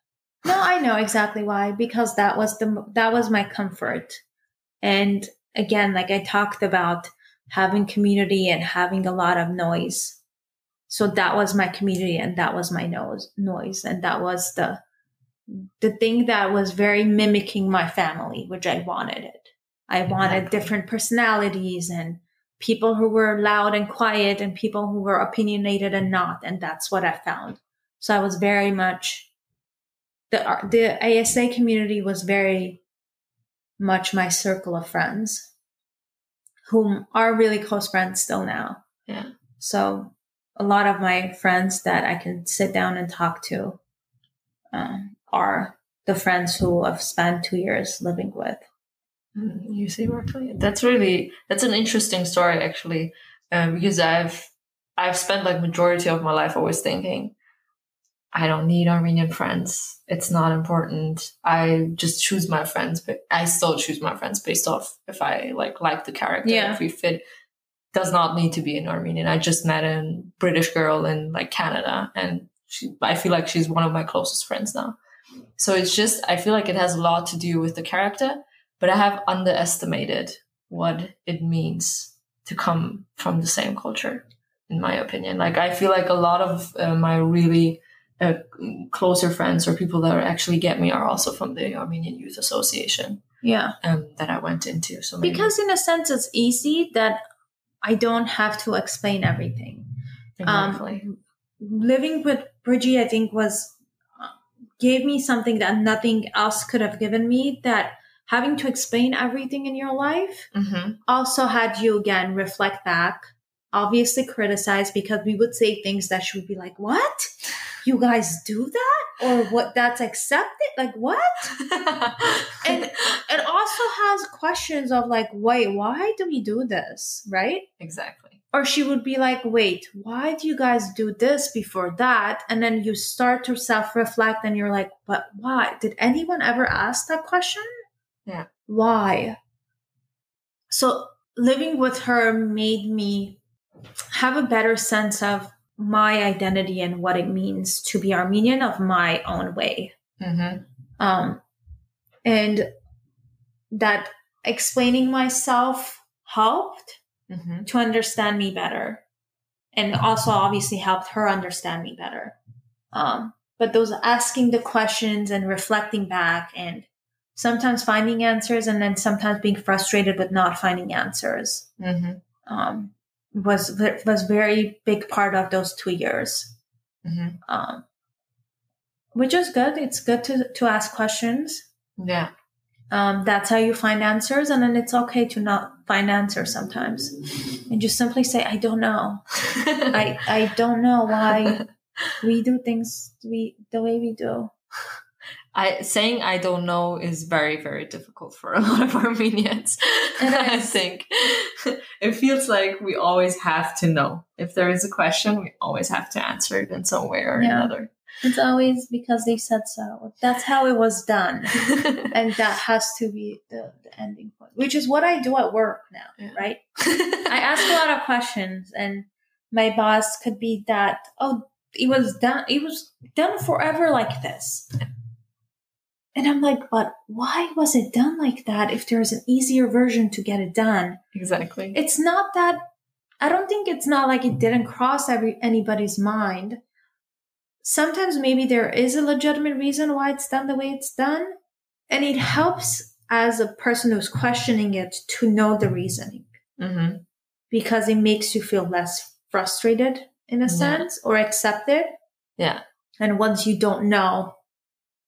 No, I know exactly why because that was the that was my comfort. And again, like I talked about having community and having a lot of noise. So that was my community and that was my nose noise and that was the the thing that was very mimicking my family, which I wanted it. I wanted Exactly. different personalities and people who were loud and quiet and people who were opinionated and not. And that's what I found. So I was very much the the ASA community was very much my circle of friends, whom are really close friends still now. Yeah. So a lot of my friends that I can sit down and talk to um, are the friends who I've spent two years living with. UC Berkeley. That's really that's an interesting story actually, um, because I've I've spent like majority of my life always thinking, I don't need Armenian friends. It's not important. I just choose my friends, but I still choose my friends based off if I like like the character, Yeah. if we fit. Does not need to be an Armenian. I just met a British girl in like Canada, and she, I feel like she's one of my closest friends now. So it's just I feel like it has a lot to do with the character, but I have underestimated what it means to come from the same culture, in my opinion. Like I feel like a lot of uh, my really uh, closer friends or people that actually get me are also from the Armenian Youth Association Yeah. um, that I went into. So maybe, Because in a sense, it's easy that I don't have to explain everything. exactly. Um, living with Bridgie, I think, was uh, gave me something that nothing else could have given me. That having to explain everything in your life hmm also had you again reflect back, obviously criticize because we would say things that she would be like, "What? You guys do that?" or "What? That's accepted?" Like what? [LAUGHS] And it also has questions of like, "Wait, why do we do this?" Right? exactly. or she would be like, wait, why do you guys do this before that? And then you start to self reflect and you're like, but why? Did anyone ever ask that question? Yeah. Why? So living with her made me have a better sense of my identity and what it means to be Armenian of my own way. hmm Um, and that explaining myself helped hmm to understand me better and also obviously helped her understand me better. Um, but those asking the questions and reflecting back and sometimes finding answers and then sometimes being frustrated with not finding answers. Hmm um, was was very big part of those two years. Hmm um, which is good. It's good to, to ask questions. Yeah. um, that's how you find answers and then it's okay to not find answers sometimes. And just simply say i don't know. [LAUGHS] I I don't know why [LAUGHS] we do things we the way we do. I saying I don't know is very very difficult for a [LAUGHS] lot of Armenians. I think it feels like we always have to know. If there is a question, we always have to answer it in some way or Yeah. another. It's always because they said so. That's how it was done, [LAUGHS] and that has to be the, the ending point. Which is what I do at work now, Yeah. right? [LAUGHS] I ask a lot of questions, and my boss could be that. Oh, it was done. It was done forever like this. And I'm like, but why was it done like that if there's an easier version to get it done? exactly. it's not that I don't think it's not like it didn't cross every anybody's mind. Sometimes maybe there is a legitimate reason why it's done the way it's done, and it helps as a person who's questioning it to know the reasoning hmm because it makes you feel less frustrated in a Yeah. sense or accepted. Yeah. And once you don't know,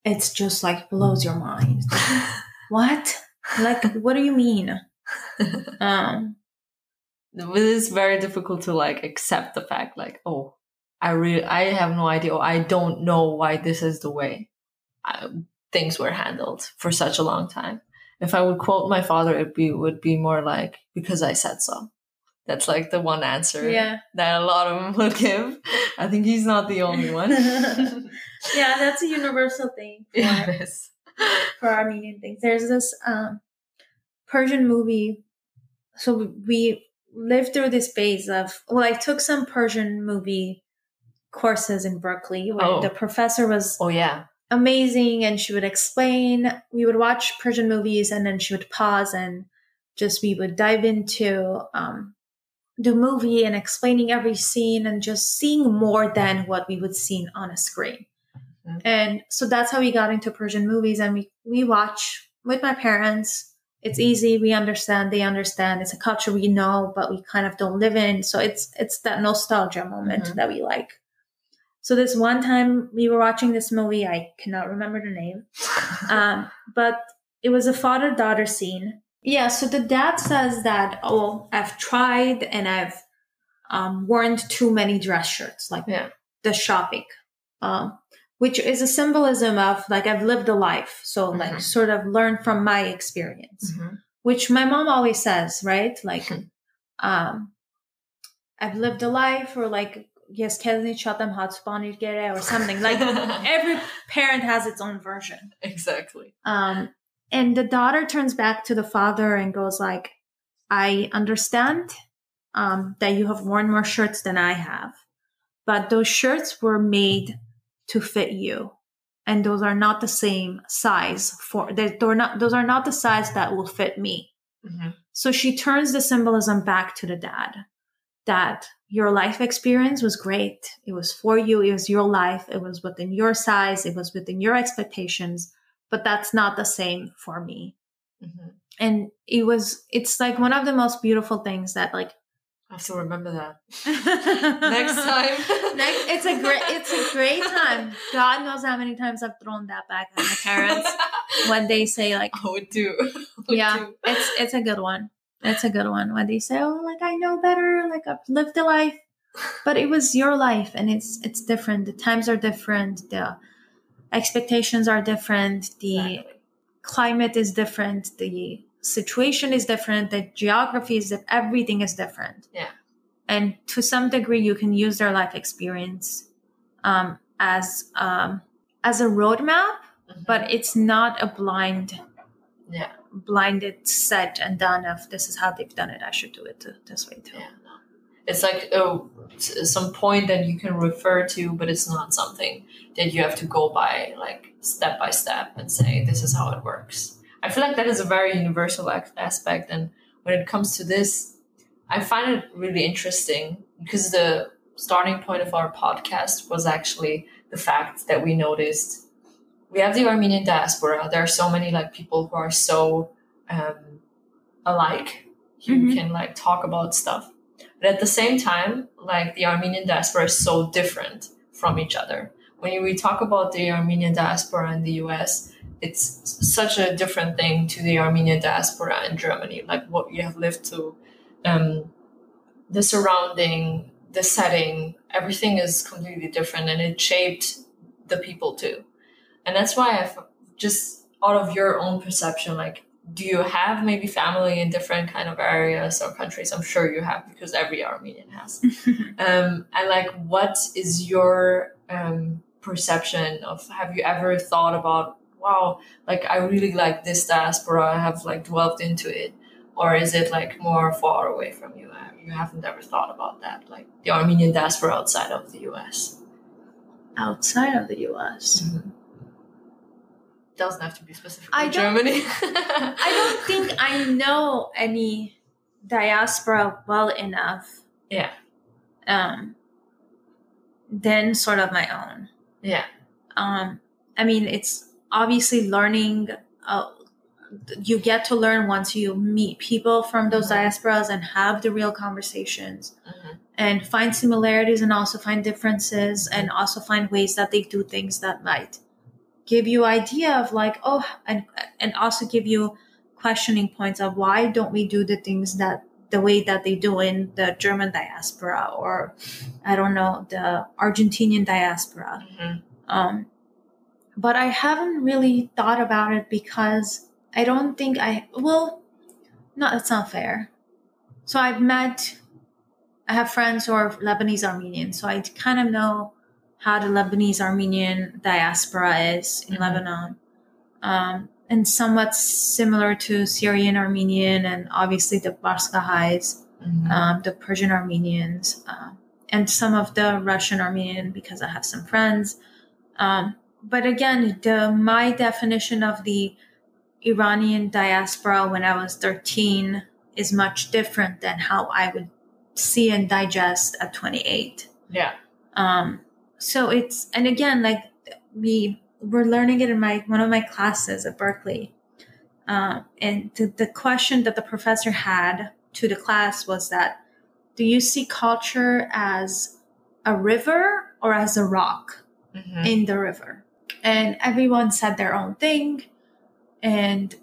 it's just like blows your mind. [LAUGHS] what? Like, what do you mean? [LAUGHS] Um, it is very difficult to like accept the fact like oh i really i have no idea or i don't know why this is the way I, things were handled for such a long time if i would quote my father it be would be more like because i said so that's like the one answer yeah. that a lot of them would [LAUGHS] give i think he's not the only one Yeah, that's a universal thing [LAUGHS] for, yeah, it is. for Armenian things. There's this um, Persian movie. So we lived through this phase of, well, I took some Persian movie courses in Berkeley where Oh. the professor was oh yeah amazing and she would explain. We would watch Persian movies and then she would pause and just we would dive into um, the movie and explaining every scene and just seeing more than what we would see on a screen. Mhm. And so that's how we got into Persian movies and we, we watch with my parents. It's easy. We understand. They understand. It's a culture we know, but we kind of don't live in. So it's, it's that nostalgia moment Mhm. that we like. So this one time we were watching this movie, I cannot remember the name, [LAUGHS] um, but it was a father daughter scene. Yeah, so the dad says that, oh, I've tried and I've um, worn too many dress shirts, like Yeah. the shopping, um, which is a symbolism of like I've lived a life. So, like, Mhm. sort of learn from my experience. Mhm. which my mom always says, right? Like, um, I've lived a life or like, yes, Kelly shot them hot spawned get it or something. Like [LAUGHS] every parent has its own version. Exactly. Um, and the daughter turns back to the father and goes like, I understand, um, that you have worn more shirts than I have, but those shirts were made to fit you. And those are not the same size for, they're, they're not, those are not the size that will fit me. Mm-hmm. So she turns the symbolism back to the dad that your life experience was great. It was for you. It was your life. It was within your size. It was within your expectations, but that's not the same for me. Mm-hmm. And it was, it's like one of the most beautiful things that like, I have to remember that. next [LAUGHS] time. Next, it's a great, it's a great time. God knows how many times I've thrown that back at my parents when they say like, I would do. [LAUGHS] Yeah, do. it's it's a good one. It's a good one when they say, "Oh, like I know better, like I've lived a life," but it was your life, and it's it's different. The times are different. The expectations are different. The Exactly. climate is different. The situation is different. The geography is di- everything is different. Yeah. and to some degree, you can use their life experience um, as um, as a roadmap, Mhm. but it's not a blind yeah, blinded set and done of this is how they've done it i should do it th- this way too yeah. It's like oh, some point that you can refer to, but it's not something that you have to go by like step by step and say this is how it works. I feel like that is a very universal aspect, and when it comes to this, I find it really interesting because the starting point of our podcast was actually the fact that we noticed we have the Armenian diaspora. There are so many like people who are so um, alike. You Mhm. can like talk about stuff, but at the same time, like the Armenian diaspora is so different from each other. When we talk about the Armenian diaspora in the U.S., it's such a different thing to the Armenian diaspora in Germany. Like what you have lived to, um, the surrounding, the setting, everything is completely different, and it shaped the people too. And that's why I've just out of your own perception, like, do you have maybe family in different kind of areas or countries? I'm sure you have because every Armenian has. [LAUGHS] um, and like, what is your um, perception of? Have you ever thought about, wow, like I really like this diaspora. I have like dwelled into it, or is it like more far away from you? Uh, You haven't ever thought about that, like the Armenian diaspora outside of the U.S. outside of the us Doesn't have to be specific. I Germany. [LAUGHS] [LAUGHS] i don't think i know any diaspora well enough Yeah. um then sort of my own Yeah. um i mean it's obviously learning uh, you get to learn once you meet people from those Mhm. diasporas and have the real conversations Mhm. and find similarities and also find differences and also find ways that they do things that might give you idea of like oh and and also give you questioning points of why don't we do the things that the way that they do in the German diaspora or I don't know the Argentinian diaspora Mhm. um, but I haven't really thought about it because I don't think I well, no, that's not fair. So I've met, I have friends who are Lebanese Armenian, so I kind of know how the Lebanese Armenian diaspora is in Mhm. Lebanon, um, and somewhat similar to Syrian Armenian and obviously the Barskahais Mhm. um, the Persian Armenians, uh, and some of the Russian Armenian because I have some friends. Um, but again, the my definition of the Iranian diaspora when I was 13 is much different than how I would see and digest at 28. yeah. Um, so it's and again, like we were learning it in my one of my classes at Berkeley, uh, and the, the question that the professor had to the class was that, do you see culture as a river or as a rock Mhm. in the river? And everyone said their own thing, and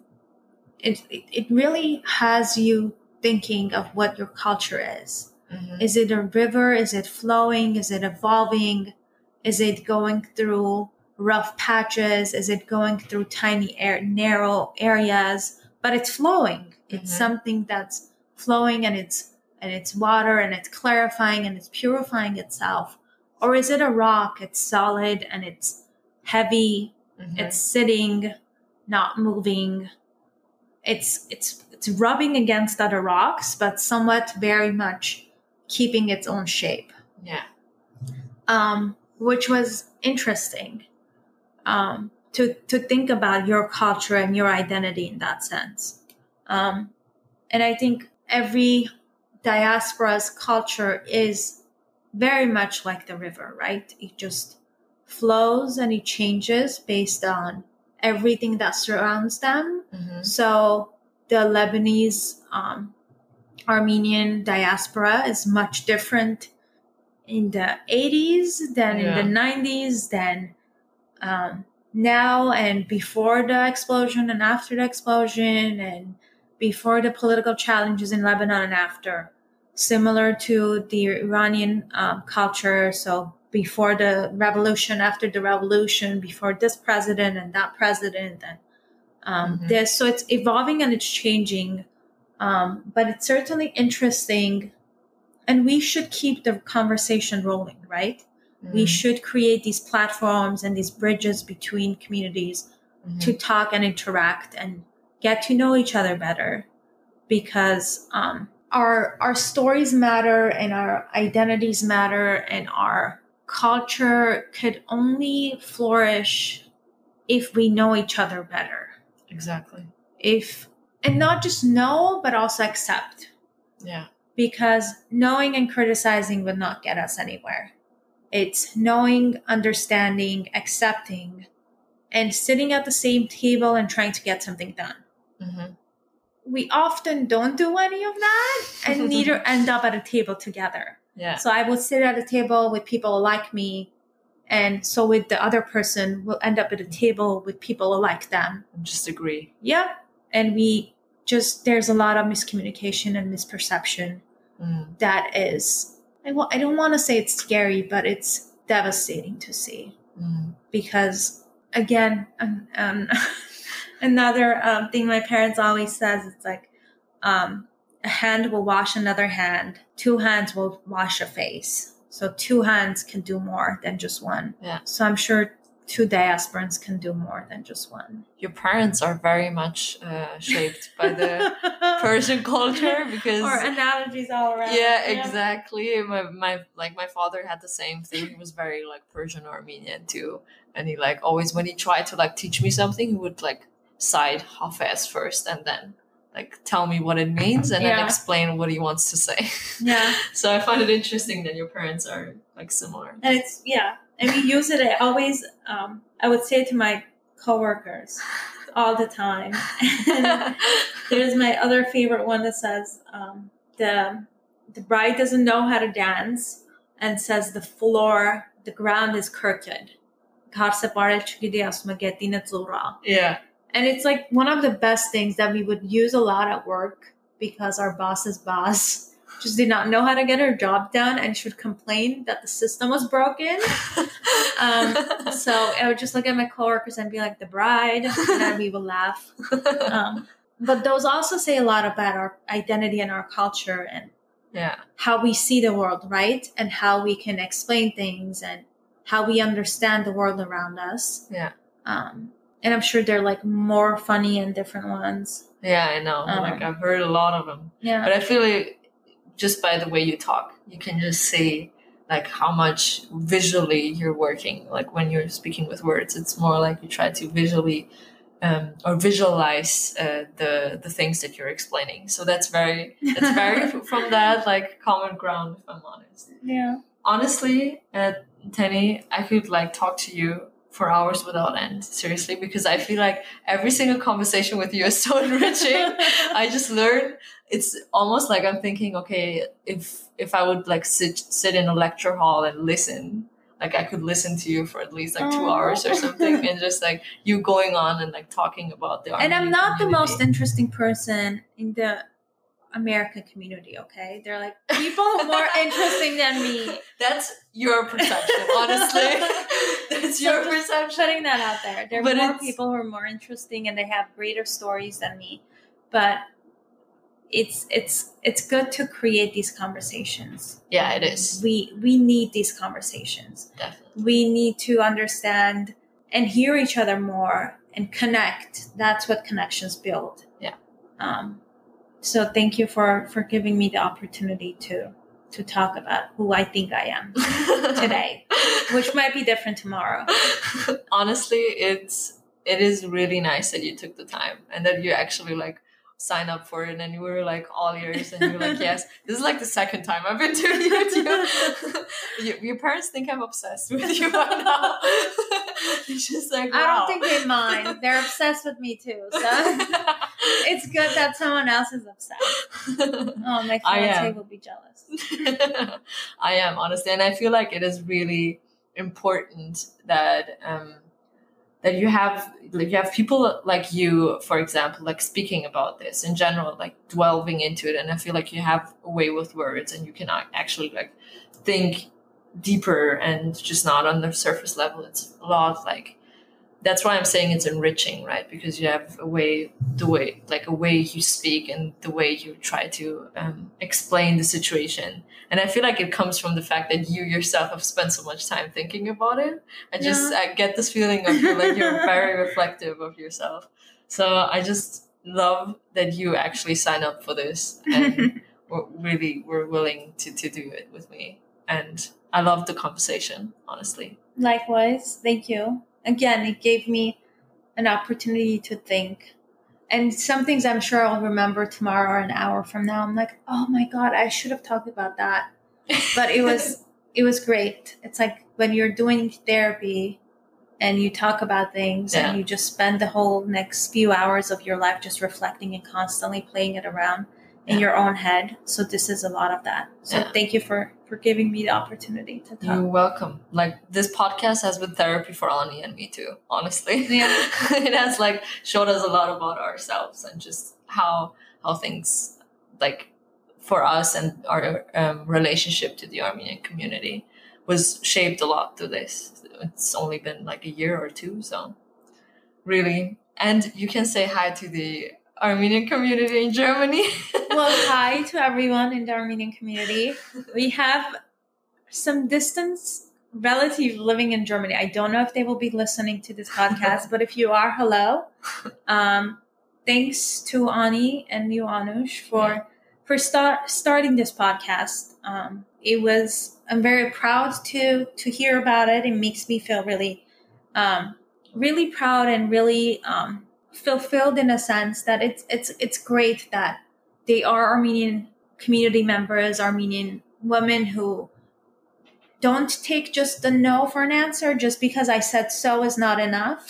it it, really has you thinking of what your culture is. Mhm. Is it a river? Is it flowing? Is it evolving? Is it going through rough patches? Is it going through tiny air, narrow areas? but it's flowing. It's Mhm. something that's flowing and it's and it's water and it's clarifying and it's purifying itself. Or is it a rock? It's solid and it's heavy. Mhm. It's sitting, not moving. It's it's it's rubbing against other rocks, but somewhat very much keeping its own shape yeah. um, which was interesting um, to to think about your culture and your identity in that sense. Um, and I think every diaspora's culture is very much like the river, right? It just flows and it changes based on everything that surrounds them. Mhm. So the Lebanese um, Armenian diaspora is much different in the 80s than Yeah. in the 90s than um, now and before the explosion and after the explosion and before the political challenges in Lebanon and after. Similar to the Iranian um, culture. So before the revolution, after the revolution, before this president and that president and um, Mhm. this. So it's evolving and it's changing. Um, but it's certainly interesting. And we should keep the conversation rolling, right? We Mhm. should create these platforms and these bridges between communities Mhm. to talk and interact and get to know each other better because um, our our stories matter and our identities matter and our culture could only flourish if we know each other better exactly. if and not just know but also accept Yeah. because knowing and criticizing would not get us anywhere. It's knowing, understanding, accepting, and sitting at the same table and trying to get something done. hmm We often don't do any of that and neither [LAUGHS] end up at a table together. Yeah. So I will sit at a table with people like me, and so with the other person, we'll end up at a table with people like them. Just agree. Yeah. And we just, there's a lot of miscommunication and misperception Mm. that is I w- I don't want to say it's scary but it's devastating to see Mm. because again um, [LAUGHS] um, another um, thing my parents always says it's like um, a hand will wash another hand. Two hands will wash a face. So two hands can do more than just one. Yeah. so i'm sure two diasporans can do more than just one. Your parents are very much uh, shaped by the [LAUGHS] Persian culture because or analogies all around. Yeah, exactly. My my like my father had the same thing. He was very like Persian Armenian too, and he like always when he tried to like teach me something, he would like side half-ass first and then like tell me what it means and yeah. then explain what he wants to say. Yeah. [LAUGHS] so I find it interesting that your parents are like similar. And it's yeah, and we use it. I always um, I would say to my coworkers all the time. [LAUGHS] there's my other favorite one that says um, the the bride doesn't know how to dance and says the floor the ground is crooked. Yeah and it's like one of the best things that we would use a lot at work because our boss's boss [LAUGHS] just did not know how to get her job done and she would complain that the system was broken [LAUGHS] um, so I would just look at my coworkers and be like, the bride, and then we would laugh. [LAUGHS] Um, but those also say a lot about our identity and our culture and yeah. how we see the world, right? And how we can explain things and how we understand the world around us. Yeah. Um, and I'm sure they're like more funny and different ones. Yeah, I know. Um, like I've heard a lot of them. Yeah. But I feel like just by the way you talk, you can just see like how much visually you're working. Like when you're speaking with words, it's more like you try to visually um, or visualize uh, the the things that you're explaining. So that's very that's very [LAUGHS] from that like common ground. If I'm honest, yeah. honestly, uh, Tenny, I could like talk to you for hours without end. Seriously, because I feel like every single conversation with you is so [LAUGHS] enriching. I just learn. It's almost like I'm thinking, okay, if if I would like sit sit in a lecture hall and listen, like I could listen to you for at least like two hours or something, and just like you going on and like talking about the. and I'm not the most interesting person in the Armenian community, okay? They're like people more [LAUGHS] interesting than me. That's your perception, honestly. [LAUGHS] That's So your just perception. Putting that out there. There are But more people who are more interesting and they have greater stories than me. but it's it's it's good to create these conversations. Yeah, it is. We we need these conversations. Definitely. We need to understand and hear each other more and connect. That's what connections build. Yeah. Um, so thank you for for giving me the opportunity to to talk about who I think I am [LAUGHS] today, which might be different tomorrow. Honestly, it's it is really nice that you took the time and that you actually like sign up for it and you were like all ears and you're like yes this is like the second time i've been doing it you. [LAUGHS] you your parents think i'm obsessed with you [LAUGHS] by now [LAUGHS] it's just like wow. I don't think they mind. They're obsessed with me too. So it's good that someone else is obsessed. Oh, my fiance will be jealous. I am honestly, and I feel like it is really important that um, that you have like you have people like you, for example, like speaking about this in general, like delving into it, and I feel like you have a way with words, and you can actually like think deeper and just not on the surface level. It's a lot like that's why I'm saying it's enriching, right? Because you have a way, the way, like a way you speak and the way you try to um, explain the situation. And I feel like it comes from the fact that you yourself have spent so much time thinking about it. I just Yeah. I get this feeling of you like you're very reflective of yourself. So I just love that you actually sign up for this and [LAUGHS] were really were willing to, to do it with me. And I love the conversation, honestly. Likewise, thank you. Again, it gave me an opportunity to think. And some things I'm sure I'll remember tomorrow or an hour from now. I'm like, oh my God, I should have talked about that. But it was [LAUGHS] it was great. It's like when you're doing therapy and you talk about things Yeah. and you just spend the whole next few hours of your life just reflecting and constantly playing it around in your own head. So this is a lot of that. So Yeah. thank you for for giving me the opportunity to talk. You're welcome. Like this podcast has been therapy for Ani and me too, honestly. Yeah. [LAUGHS] it has like showed us a lot about ourselves and just how how things like for us and our um, relationship to the Armenian community was shaped a lot through this. It's only been like a year or two, so really. And you can say hi to the Armenian community in Germany. [LAUGHS] well, hi to everyone in the Armenian community. We have some distance relative living in Germany. I don't know if they will be listening to this podcast, [LAUGHS] but if you are, hello. Um, thanks to Ani and you, Anush, for for start starting this podcast. Um, it was I'm very proud to to hear about it. It makes me feel really, um, really proud and really um, fulfilled in a sense that it's it's it's great that they are Armenian community members, Armenian women who don't take just the no for an answer just because I said so is not enough.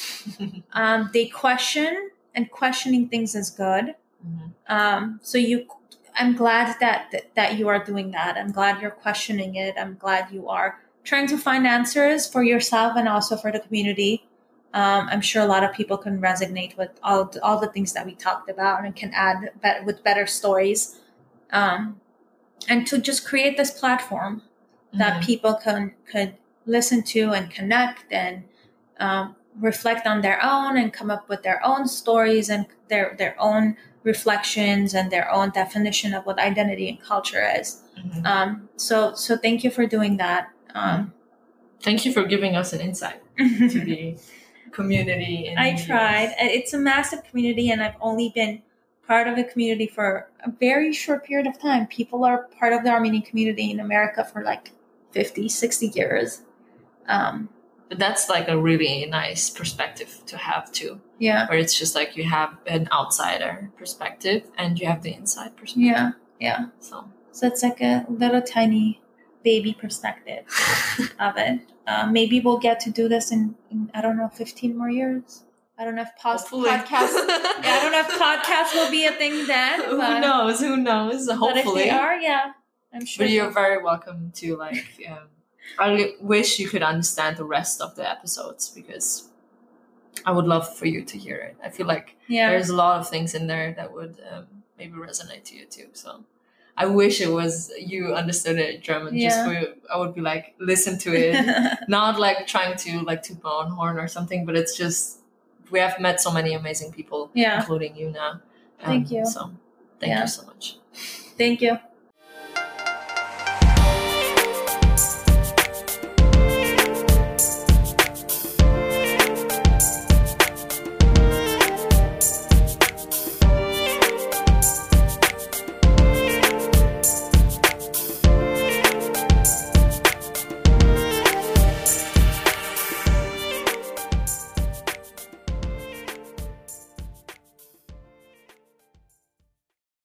[LAUGHS] um, they question, and questioning things is good. Mhm. Um, so you, I'm glad that, that that you are doing that. I'm glad you're questioning it. I'm glad you are trying to find answers for yourself and also for the community. Um, I'm sure a lot of people can resonate with all all the things that we talked about and can add bet- with better stories, um, and to just create this platform that Mhm. people can could listen to and connect and um, reflect on their own and come up with their own stories and their their own reflections and their own definition of what identity and culture is. Mhm. Um, so so thank you for doing that. Um, Thank you for giving us an insight [LAUGHS] to the community. In I the tried. US. It's a massive community, and I've only been part of a community for a very short period of time. People are part of the Armenian community in America for like 50, 60 years. Um, But that's like a really nice perspective to have too, yeah, where it's just like you have an outsider perspective and you have the inside perspective. yeah, yeah. So So it's like a little tiny baby perspective [LAUGHS] of it. Uh, maybe we'll get to do this in, in I don't know, 15 more years. I don't know if pos- hopefully. podcasts. [LAUGHS] Yeah, I don't know if podcasts will be a thing then. Who knows? Who knows? But if Hopefully. they are, yeah, I'm sure. But you're very welcome to like. Um, I wish you could understand the rest of the episodes because I would love for you to hear it. I feel like yeah. there's a lot of things in there that would um, maybe resonate to you too. So I wish it was you understood it German. Just Yeah. for I would be like listen to it, [LAUGHS] not like trying to like toot my own horn or something. But it's just we have met so many amazing people, Yeah. including you now, Thank um, you. So thank Yeah. you so much. Thank you.